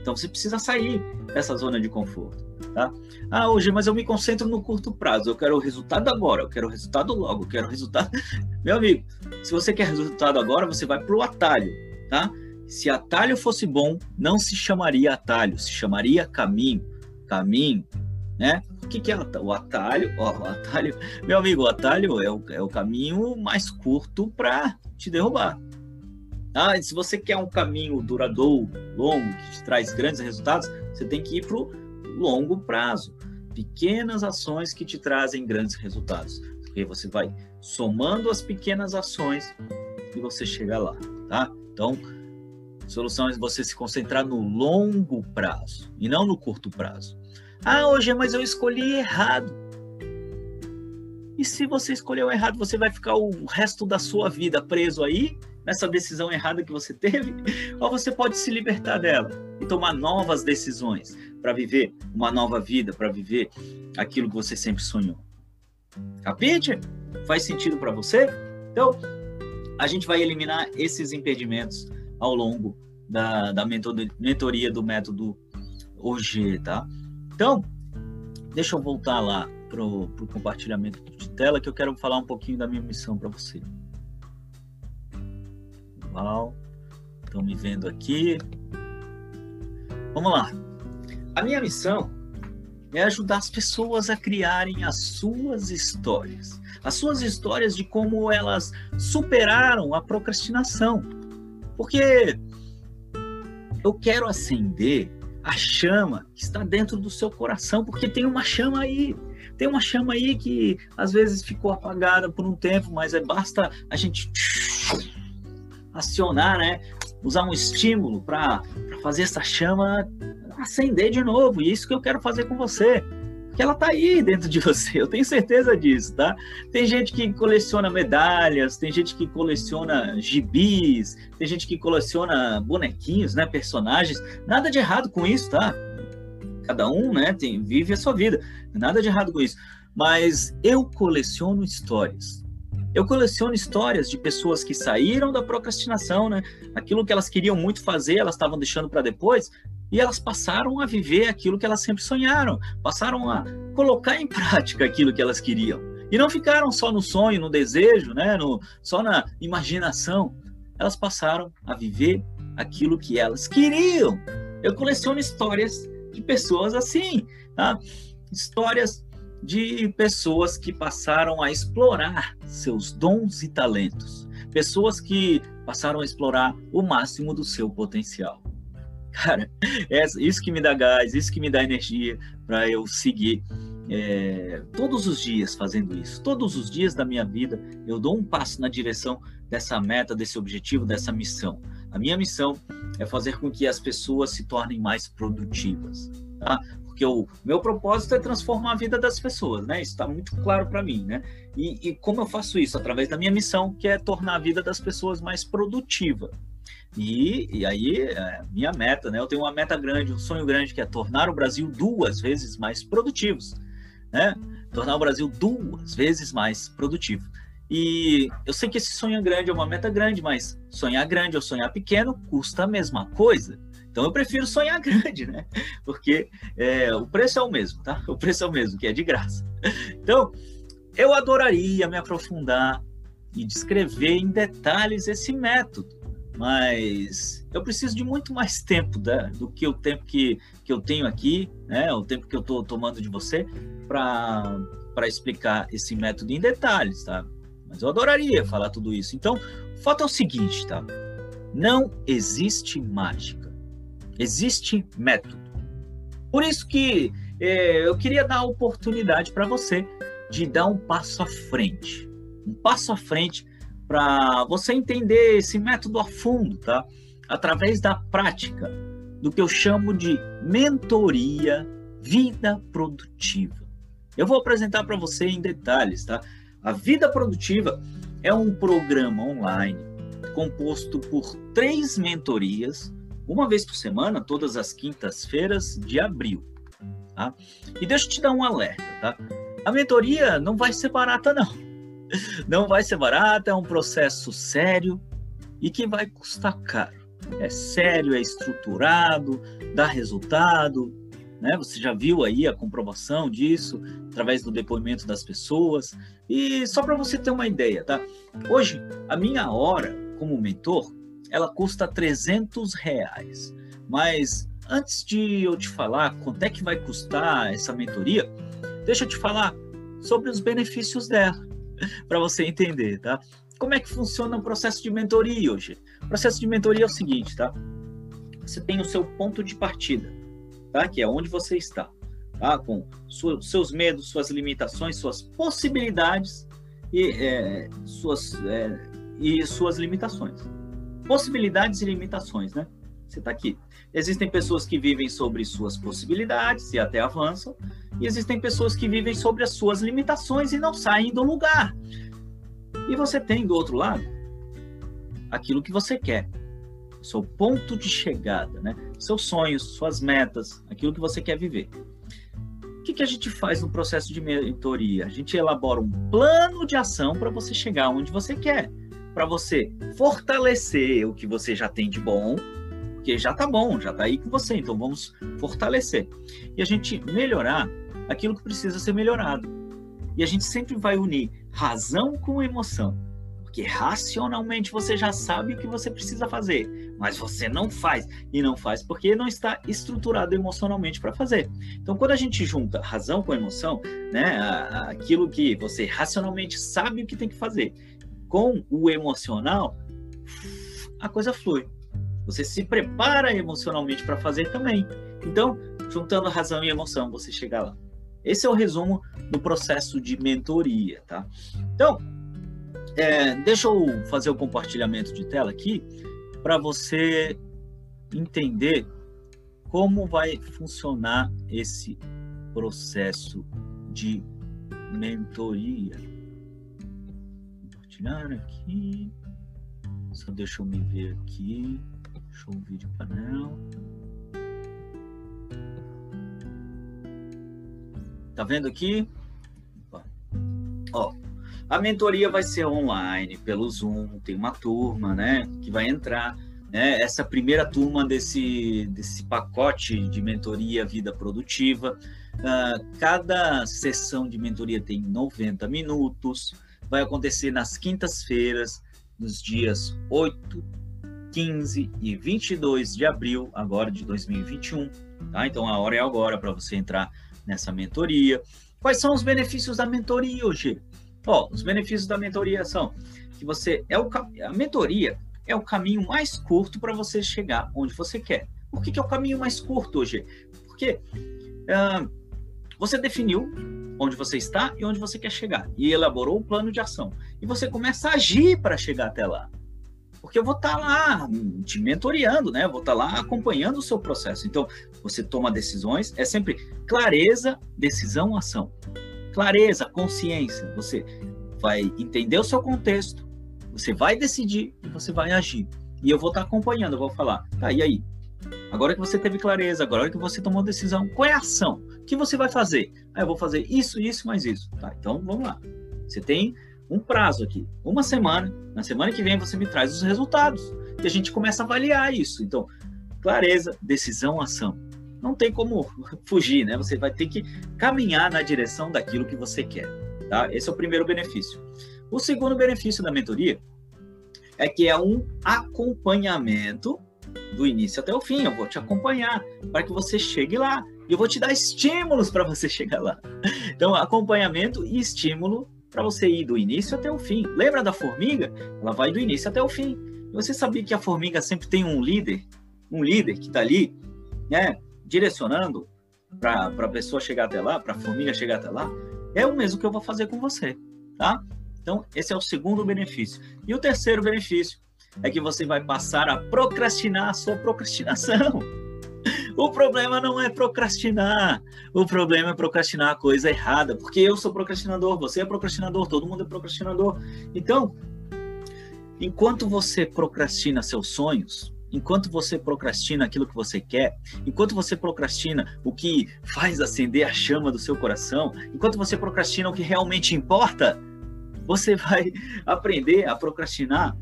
Então você precisa sair dessa zona de conforto. Tá? Ah, hoje, mas eu me concentro no curto prazo. Eu quero o resultado agora, eu quero o resultado logo, eu quero o resultado. <laughs> Meu amigo, se você quer resultado agora, você vai para o atalho. Tá? Se atalho fosse bom, não se chamaria atalho, se chamaria caminho. Caminho, né? O que, que é o atalho? Ó, o atalho, meu amigo, o atalho é o, é o caminho mais curto para te derrubar. Ah, se você quer um caminho duradouro, longo, que te traz grandes resultados, você tem que ir para longo prazo. Pequenas ações que te trazem grandes resultados. Porque você vai somando as pequenas ações e você chega lá, tá? Então, solução é você se concentrar no longo prazo e não no curto prazo. Ah, hoje, mas eu escolhi errado. E se você escolheu errado, você vai ficar o resto da sua vida preso aí nessa decisão errada que você teve, <laughs> ou você pode se libertar dela e tomar novas decisões para viver uma nova vida, para viver aquilo que você sempre sonhou. Capite? Faz sentido para você? Então, a gente vai eliminar esses impedimentos ao longo da, da mentoria do método OG, tá? Então, deixa eu voltar lá para o compartilhamento de tela que eu quero falar um pouquinho da minha missão para você. Uau, estão me vendo aqui. Vamos lá. A minha missão é ajudar as pessoas a criarem as suas histórias. As suas histórias de como elas superaram a procrastinação. Porque eu quero acender a chama que está dentro do seu coração, porque tem uma chama aí. Tem uma chama aí que às vezes ficou apagada por um tempo, mas é basta a gente acionar, né? Usar um estímulo para fazer essa chama acender de novo. E isso que eu quero fazer com você. Porque ela tá aí dentro de <laughs> você, eu tenho certeza disso, tá? Tem gente que coleciona medalhas, tem gente que coleciona gibis, tem gente que coleciona bonequinhos, né? Personagens. Nada de errado com isso, tá? Cada um, né, tem, vive a sua vida. Nada de errado com isso. Mas eu coleciono histórias. Eu coleciono histórias de pessoas que saíram da procrastinação, né? Aquilo que elas queriam muito fazer, elas estavam deixando para depois, e elas passaram a viver aquilo que elas sempre sonharam, passaram a colocar em <laughs> prática aquilo que elas queriam. E não ficaram só no sonho, no desejo, né? No, só na imaginação. Elas passaram a viver aquilo que elas queriam. Eu coleciono histórias de pessoas assim, tá? Histórias de pessoas que passaram a explorar seus dons e talentos, pessoas que passaram a explorar o máximo do seu potencial. Cara, é isso que me dá gás, isso que me dá energia para eu seguir é, todos os dias fazendo isso. Todos os dias da minha vida eu dou um passo na direção dessa meta, desse objetivo, dessa missão. A minha missão é fazer com que as pessoas se tornem mais produtivas. tá? Porque o meu propósito é transformar a vida das pessoas, né? Isso está muito claro para mim, né? E, e como eu faço isso? Através da minha missão, que é tornar a vida das pessoas mais produtiva. E, e aí, é, minha meta, né? Eu tenho uma meta grande, um sonho grande, que é tornar o Brasil duas vezes mais produtivos, né? Tornar o Brasil duas vezes mais produtivo. E eu sei que esse sonho grande, é uma meta grande, mas sonhar grande ou sonhar pequeno custa a mesma coisa. Então eu prefiro sonhar <laughs> grande, né? Porque é, o preço é o mesmo, tá? O preço é o mesmo, que é de graça. Então, eu adoraria me aprofundar e descrever em detalhes esse método, mas eu preciso de muito mais tempo né, do que o tempo que, que eu tenho aqui, né? O tempo que eu estou tomando de você para explicar esse método em detalhes, tá? Mas eu adoraria falar tudo isso. Então, o fato é o seguinte, tá? Não existe mágica. Existe método. Por isso que é, eu queria dar a oportunidade para você de dar um passo à frente. Um passo à frente para você entender esse método a fundo, tá? Através da prática, do que eu chamo de mentoria vida produtiva. Eu vou apresentar para você em detalhes, tá? A Vida Produtiva é um programa online composto por três mentorias, uma vez por semana, todas as quintas-feiras de abril. Tá? E deixa eu te dar um alerta, tá? A mentoria não vai ser barata, não. <laughs> Não vai ser barata, é um processo sério e que vai custar caro. É sério, é estruturado, dá resultado, né? Você já viu aí a comprovação disso através do depoimento das pessoas. E só para você ter uma ideia, tá? Hoje, a minha hora como mentor, ela custa 300 reais. Mas antes de eu te falar quanto é que vai custar essa mentoria, deixa eu te falar sobre os benefícios dela, <laughs> para você entender, tá? Como é que funciona o processo de mentoria hoje? O processo de mentoria é o seguinte, tá? Você tem o seu ponto de partida tá? Que é onde você está, tá? Com seus medos, suas limitações, suas possibilidades e é, suas é, e suas limitações. Possibilidades e limitações, né? Você está aqui. Existem pessoas que vivem sobre suas possibilidades e até avançam, e existem pessoas que vivem sobre as suas limitações e não saem do lugar. E você tem do outro lado aquilo que você quer, seu ponto de chegada, né? Seus sonhos, suas metas, aquilo que você quer viver. O que, que a gente faz no processo de mentoria? A gente elabora um plano de ação para você chegar onde você quer, para você fortalecer o que você já tem de bom, porque já tá bom, já tá aí com você, então vamos fortalecer. E a gente melhorar aquilo que precisa ser melhorado. E a gente sempre vai unir razão com emoção porque racionalmente você já sabe o que você precisa fazer, mas você não faz. E não faz porque não está estruturado emocionalmente para fazer. Então, quando a gente junta razão com emoção, né, aquilo que você racionalmente sabe o que tem que fazer, com o emocional, a coisa flui. Você se prepara emocionalmente para fazer também. Então, juntando razão e emoção, você chega lá. Esse é o resumo do processo de mentoria, tá? Então, é, deixa eu fazer o compartilhamento de tela aqui para você entender como vai funcionar esse processo de mentoria. Compartilhar aqui. Só deixa eu me ver aqui. Show vídeo panel. Tá vendo aqui? Ó, a mentoria vai ser online, pelo Zoom, tem uma turma, né, que vai entrar. Né, essa primeira turma desse, desse pacote de mentoria Vida Produtiva. Uh, cada sessão de mentoria tem 90 minutos, vai acontecer nas quintas-feiras, nos dias 8, 15 e 22 de abril, agora de 2021. Tá? Então a hora é agora para você entrar nessa mentoria. Quais são os benefícios da mentoria hoje? Ó, os benefícios da mentoria são que você é o a mentoria é o caminho mais curto para você chegar onde você quer. Por que, que, é o caminho mais curto hoje? Porque uh, você definiu onde você está e onde você quer chegar e elaborou o plano de ação e você começa a agir para chegar até lá. Porque eu vou estar tá lá te mentoreando, né? Eu vou estar tá lá acompanhando o seu processo. Então, você toma decisões, é sempre clareza, decisão, ação. Clareza, consciência. Você vai entender o seu contexto, você vai decidir e você vai agir. E eu vou estar tá acompanhando, eu vou falar, tá, e aí? Agora que você teve clareza, agora que você tomou decisão, qual é a ação? O que você vai fazer? Ah, eu vou fazer isso, isso, mais isso. Tá, então vamos lá. Você tem um prazo aqui, uma semana. Na semana que vem você me traz os resultados e a gente começa a avaliar isso. Então, clareza, decisão, ação. Não tem como <laughs> fugir, né? Você vai ter que caminhar na direção daquilo que você quer, tá? Esse é o primeiro benefício. O segundo benefício da mentoria é que é um acompanhamento do início até o fim. Eu vou te acompanhar para que você chegue lá. E eu vou te dar estímulos para você chegar lá. Então, acompanhamento e estímulo para você ir do início até o fim. Lembra da formiga? Ela vai do início até o fim. Você sabia que a formiga sempre tem um líder, um líder que está ali, né, direcionando para a pessoa chegar até lá, para a formiga chegar até lá? É o mesmo que eu vou fazer com você, tá? Então, esse é o segundo benefício. E o terceiro benefício é que você vai passar a procrastinar a sua procrastinação. O problema não é procrastinar. O problema é procrastinar a coisa errada. Porque eu sou procrastinador, você é procrastinador, todo mundo é procrastinador. Então, enquanto você procrastina seus sonhos, enquanto você procrastina aquilo que você quer, enquanto você procrastina o que faz acender a chama do seu coração, enquanto você procrastina o que realmente importa, você vai <laughs> aprender a procrastinar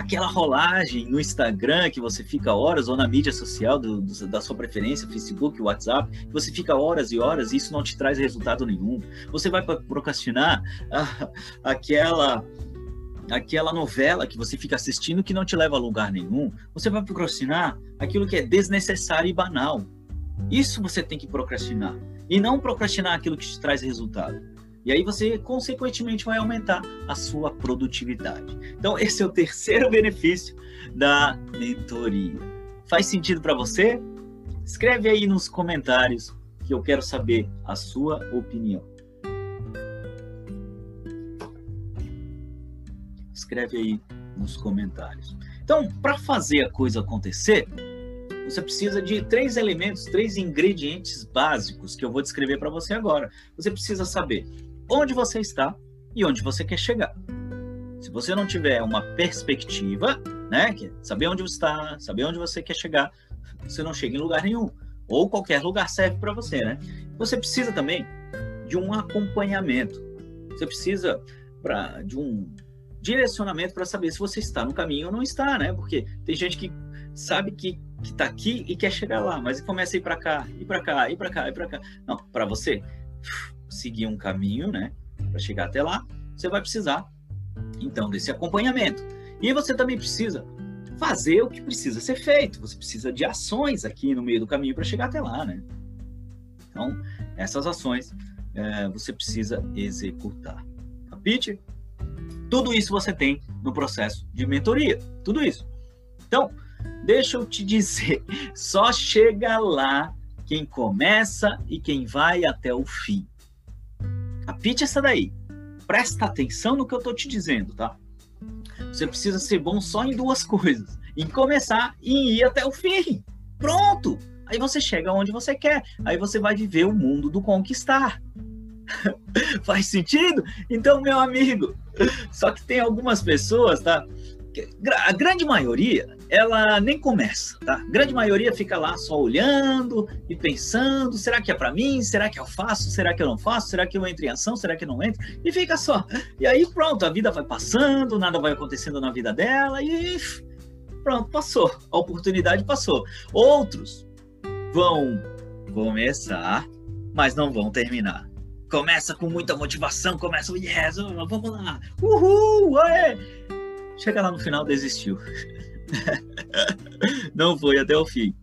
aquela rolagem no Instagram que você fica horas, ou na mídia social do, do, da sua preferência, Facebook, WhatsApp, você fica horas e horas e isso não te traz resultado nenhum. Você vai procrastinar <laughs> aquela aquela novela que você fica assistindo que não te leva a lugar nenhum. Você vai procrastinar aquilo que é desnecessário e banal. Isso você tem que procrastinar. E não procrastinar aquilo que te traz resultado. E aí você, consequentemente, vai aumentar a sua produtividade. Então, esse é o terceiro <laughs> benefício da mentoria. Faz sentido para você? Escreve aí nos comentários que eu quero saber a sua opinião. Escreve aí nos comentários. Então, para fazer a coisa acontecer, você precisa de três elementos, três ingredientes básicos que eu vou descrever para você agora. Você precisa saber onde você está e onde você quer chegar. Se você não tiver uma perspectiva, né, é saber onde você está, saber onde você quer chegar, você não chega em lugar nenhum. Ou qualquer lugar serve para você, né? Você precisa também de um acompanhamento. Você precisa pra, de um direcionamento para saber se você está no caminho ou não está, né? Porque tem gente que sabe que que está aqui e quer chegar lá, mas começa a ir para cá, ir para cá, ir para cá, ir para cá. Não, para você seguir um caminho, né, para chegar até lá, você vai precisar então desse acompanhamento. E você também precisa fazer o que precisa ser feito. Você precisa de ações aqui no meio do caminho para chegar até lá, né? Então, essas ações é, você precisa executar. Capite? Tudo isso você tem no processo de mentoria. Tudo isso. Então, deixa eu te <laughs> dizer, só chega lá quem começa e quem vai até o fim. Capite essa daí. Presta atenção no que eu estou te dizendo, tá? Você precisa ser bom só em duas <laughs> coisas: em começar e em ir até o fim. Pronto! Aí você chega onde você quer. Aí você vai viver o mundo do conquistar. <laughs> Faz sentido? Então, meu amigo, <laughs> só que tem algumas pessoas, tá? A grande maioria ela nem começa, tá? A grande maioria fica lá só olhando e pensando: será que é para mim? Será que eu faço? Será que eu não faço? Será que eu entro em ação? Será que eu não entro? E fica só. E aí pronto, a vida vai passando, nada vai acontecendo na vida dela e pronto, passou. A oportunidade passou. Outros vão começar, mas não vão terminar. Começa com muita motivação, começa, yes, vamos lá, uhul, aê! Chega lá no final, desistiu. <laughs> não foi até o fim.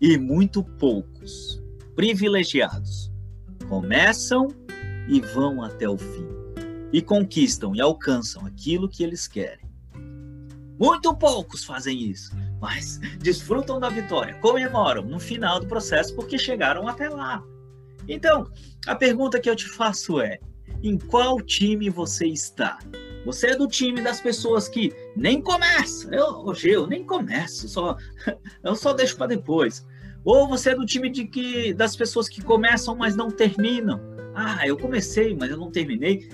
E muito poucos, privilegiados, começam e vão até o fim. E conquistam e alcançam aquilo que eles querem. Muito poucos fazem isso, mas desfrutam da vitória, comemoram no final do processo porque chegaram até lá. Então, a pergunta que eu te faço é: em qual time você está? Você é do time das pessoas que nem começa. Eu, hoje eu nem começo, só <laughs> eu só deixo para depois. Ou você é do time de que das pessoas que começam, mas não terminam. Ah, eu comecei, mas eu não terminei.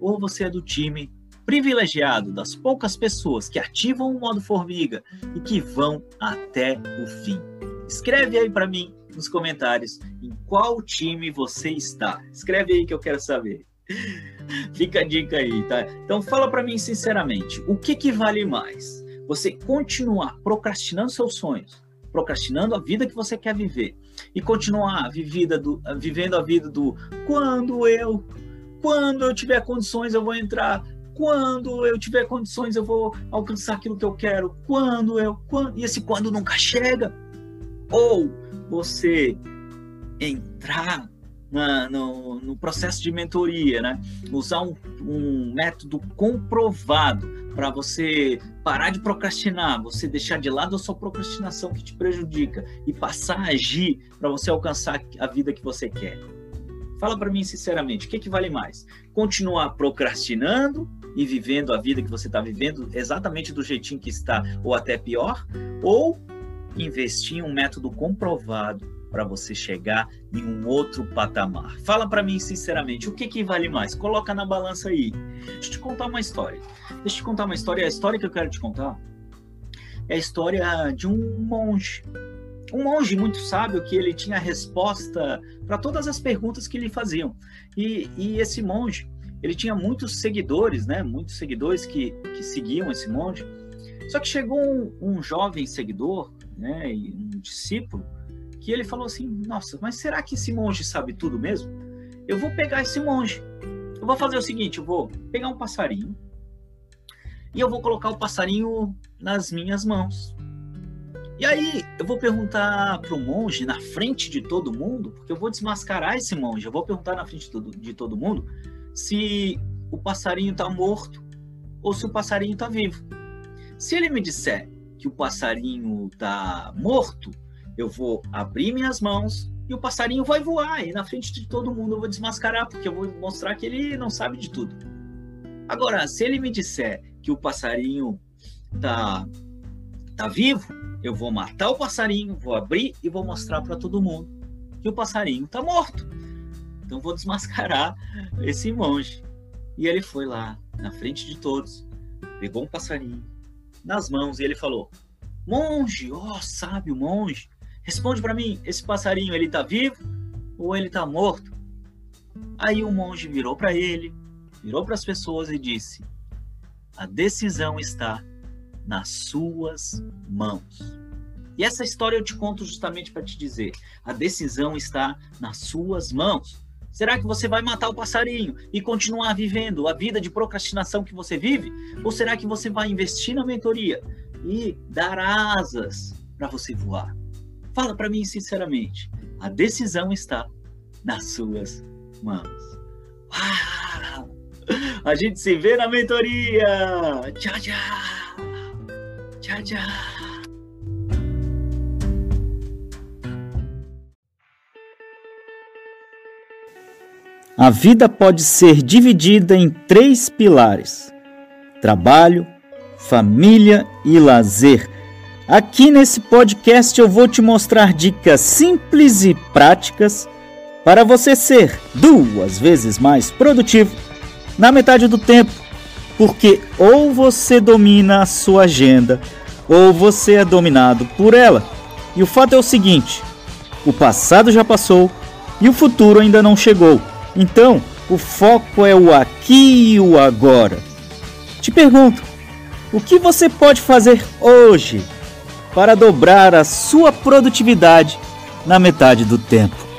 Ou você é do time privilegiado das poucas pessoas que ativam o modo formiga e que vão até o fim. Escreve aí para mim nos comentários em qual time você está. Escreve aí que eu quero saber. <laughs> Fica a dica aí, tá? Então fala para mim sinceramente, o que que vale mais? Você continuar procrastinando seus sonhos, procrastinando a vida que você quer viver e continuar vivida do, vivendo a vida do quando eu quando eu tiver condições eu vou entrar quando eu tiver condições eu vou alcançar aquilo que eu quero quando eu quando e esse quando nunca chega ou você entrar na, no, no, processo de mentoria, né? Usar um, um método comprovado para você parar de procrastinar, você deixar de lado a sua procrastinação que te prejudica e passar a agir para você alcançar a vida que você quer. Fala para mim sinceramente, o que, que vale mais? Continuar procrastinando e vivendo a vida que você está vivendo exatamente do jeitinho que está, ou até pior, ou investir em um método comprovado para você chegar em um outro patamar. Fala para mim sinceramente, o que, que vale mais? Coloca na balança aí. Deixa eu te contar uma história. Deixa eu te contar uma história. A história que eu quero te contar é a história de um monge. Um monge muito sábio que ele tinha resposta para todas as perguntas que lhe faziam. E, e esse monge, ele tinha muitos seguidores, né? Muitos seguidores que, que seguiam esse monge. Só que chegou um, um jovem seguidor, né? Um discípulo que ele falou assim: Nossa, mas será que esse monge sabe tudo mesmo? Eu vou pegar esse monge. Eu vou fazer o seguinte: eu vou pegar um passarinho e eu vou colocar o passarinho nas minhas mãos. E aí eu vou perguntar para o monge na frente de todo mundo, porque eu vou desmascarar esse monge. Eu vou perguntar na frente de todo mundo se o passarinho está morto ou se o passarinho está vivo. Se ele me disser que o passarinho está morto, eu vou abrir minhas mãos e o passarinho vai voar. E na frente de todo mundo eu vou desmascarar, porque eu vou mostrar que ele não sabe de tudo. Agora, se ele me disser que o passarinho tá, tá vivo, eu vou matar o passarinho, vou abrir e vou mostrar para todo mundo que o passarinho tá morto. Então vou desmascarar esse monge. E ele foi lá, na frente de todos, pegou um passarinho nas mãos e ele falou: Monge, ó, oh, sábio monge, Responde para mim, esse passarinho ele tá vivo ou ele tá morto? Aí o monge virou para ele, virou para as pessoas e disse: A decisão está nas suas mãos. E essa história eu te conto justamente para te dizer: a decisão está nas suas mãos. Será que você vai matar o passarinho e continuar vivendo a vida de procrastinação que você vive? Ou será que você vai investir na mentoria e dar asas para você voar? Fala para mim sinceramente. A decisão está nas suas mãos. Uau! A gente se vê na mentoria. Tchau, tchau. Tchau, tchau. A vida pode ser dividida em três pilares: trabalho, família e lazer. Aqui nesse podcast eu vou te mostrar dicas simples e práticas para você ser duas vezes mais produtivo na metade do tempo, porque ou você domina a sua agenda ou você é dominado por ela. E o fato é o seguinte: o passado já passou e o futuro ainda não chegou. Então, o foco é o aqui e o agora. Te pergunto, o que você pode fazer hoje para dobrar a sua produtividade na metade do tempo.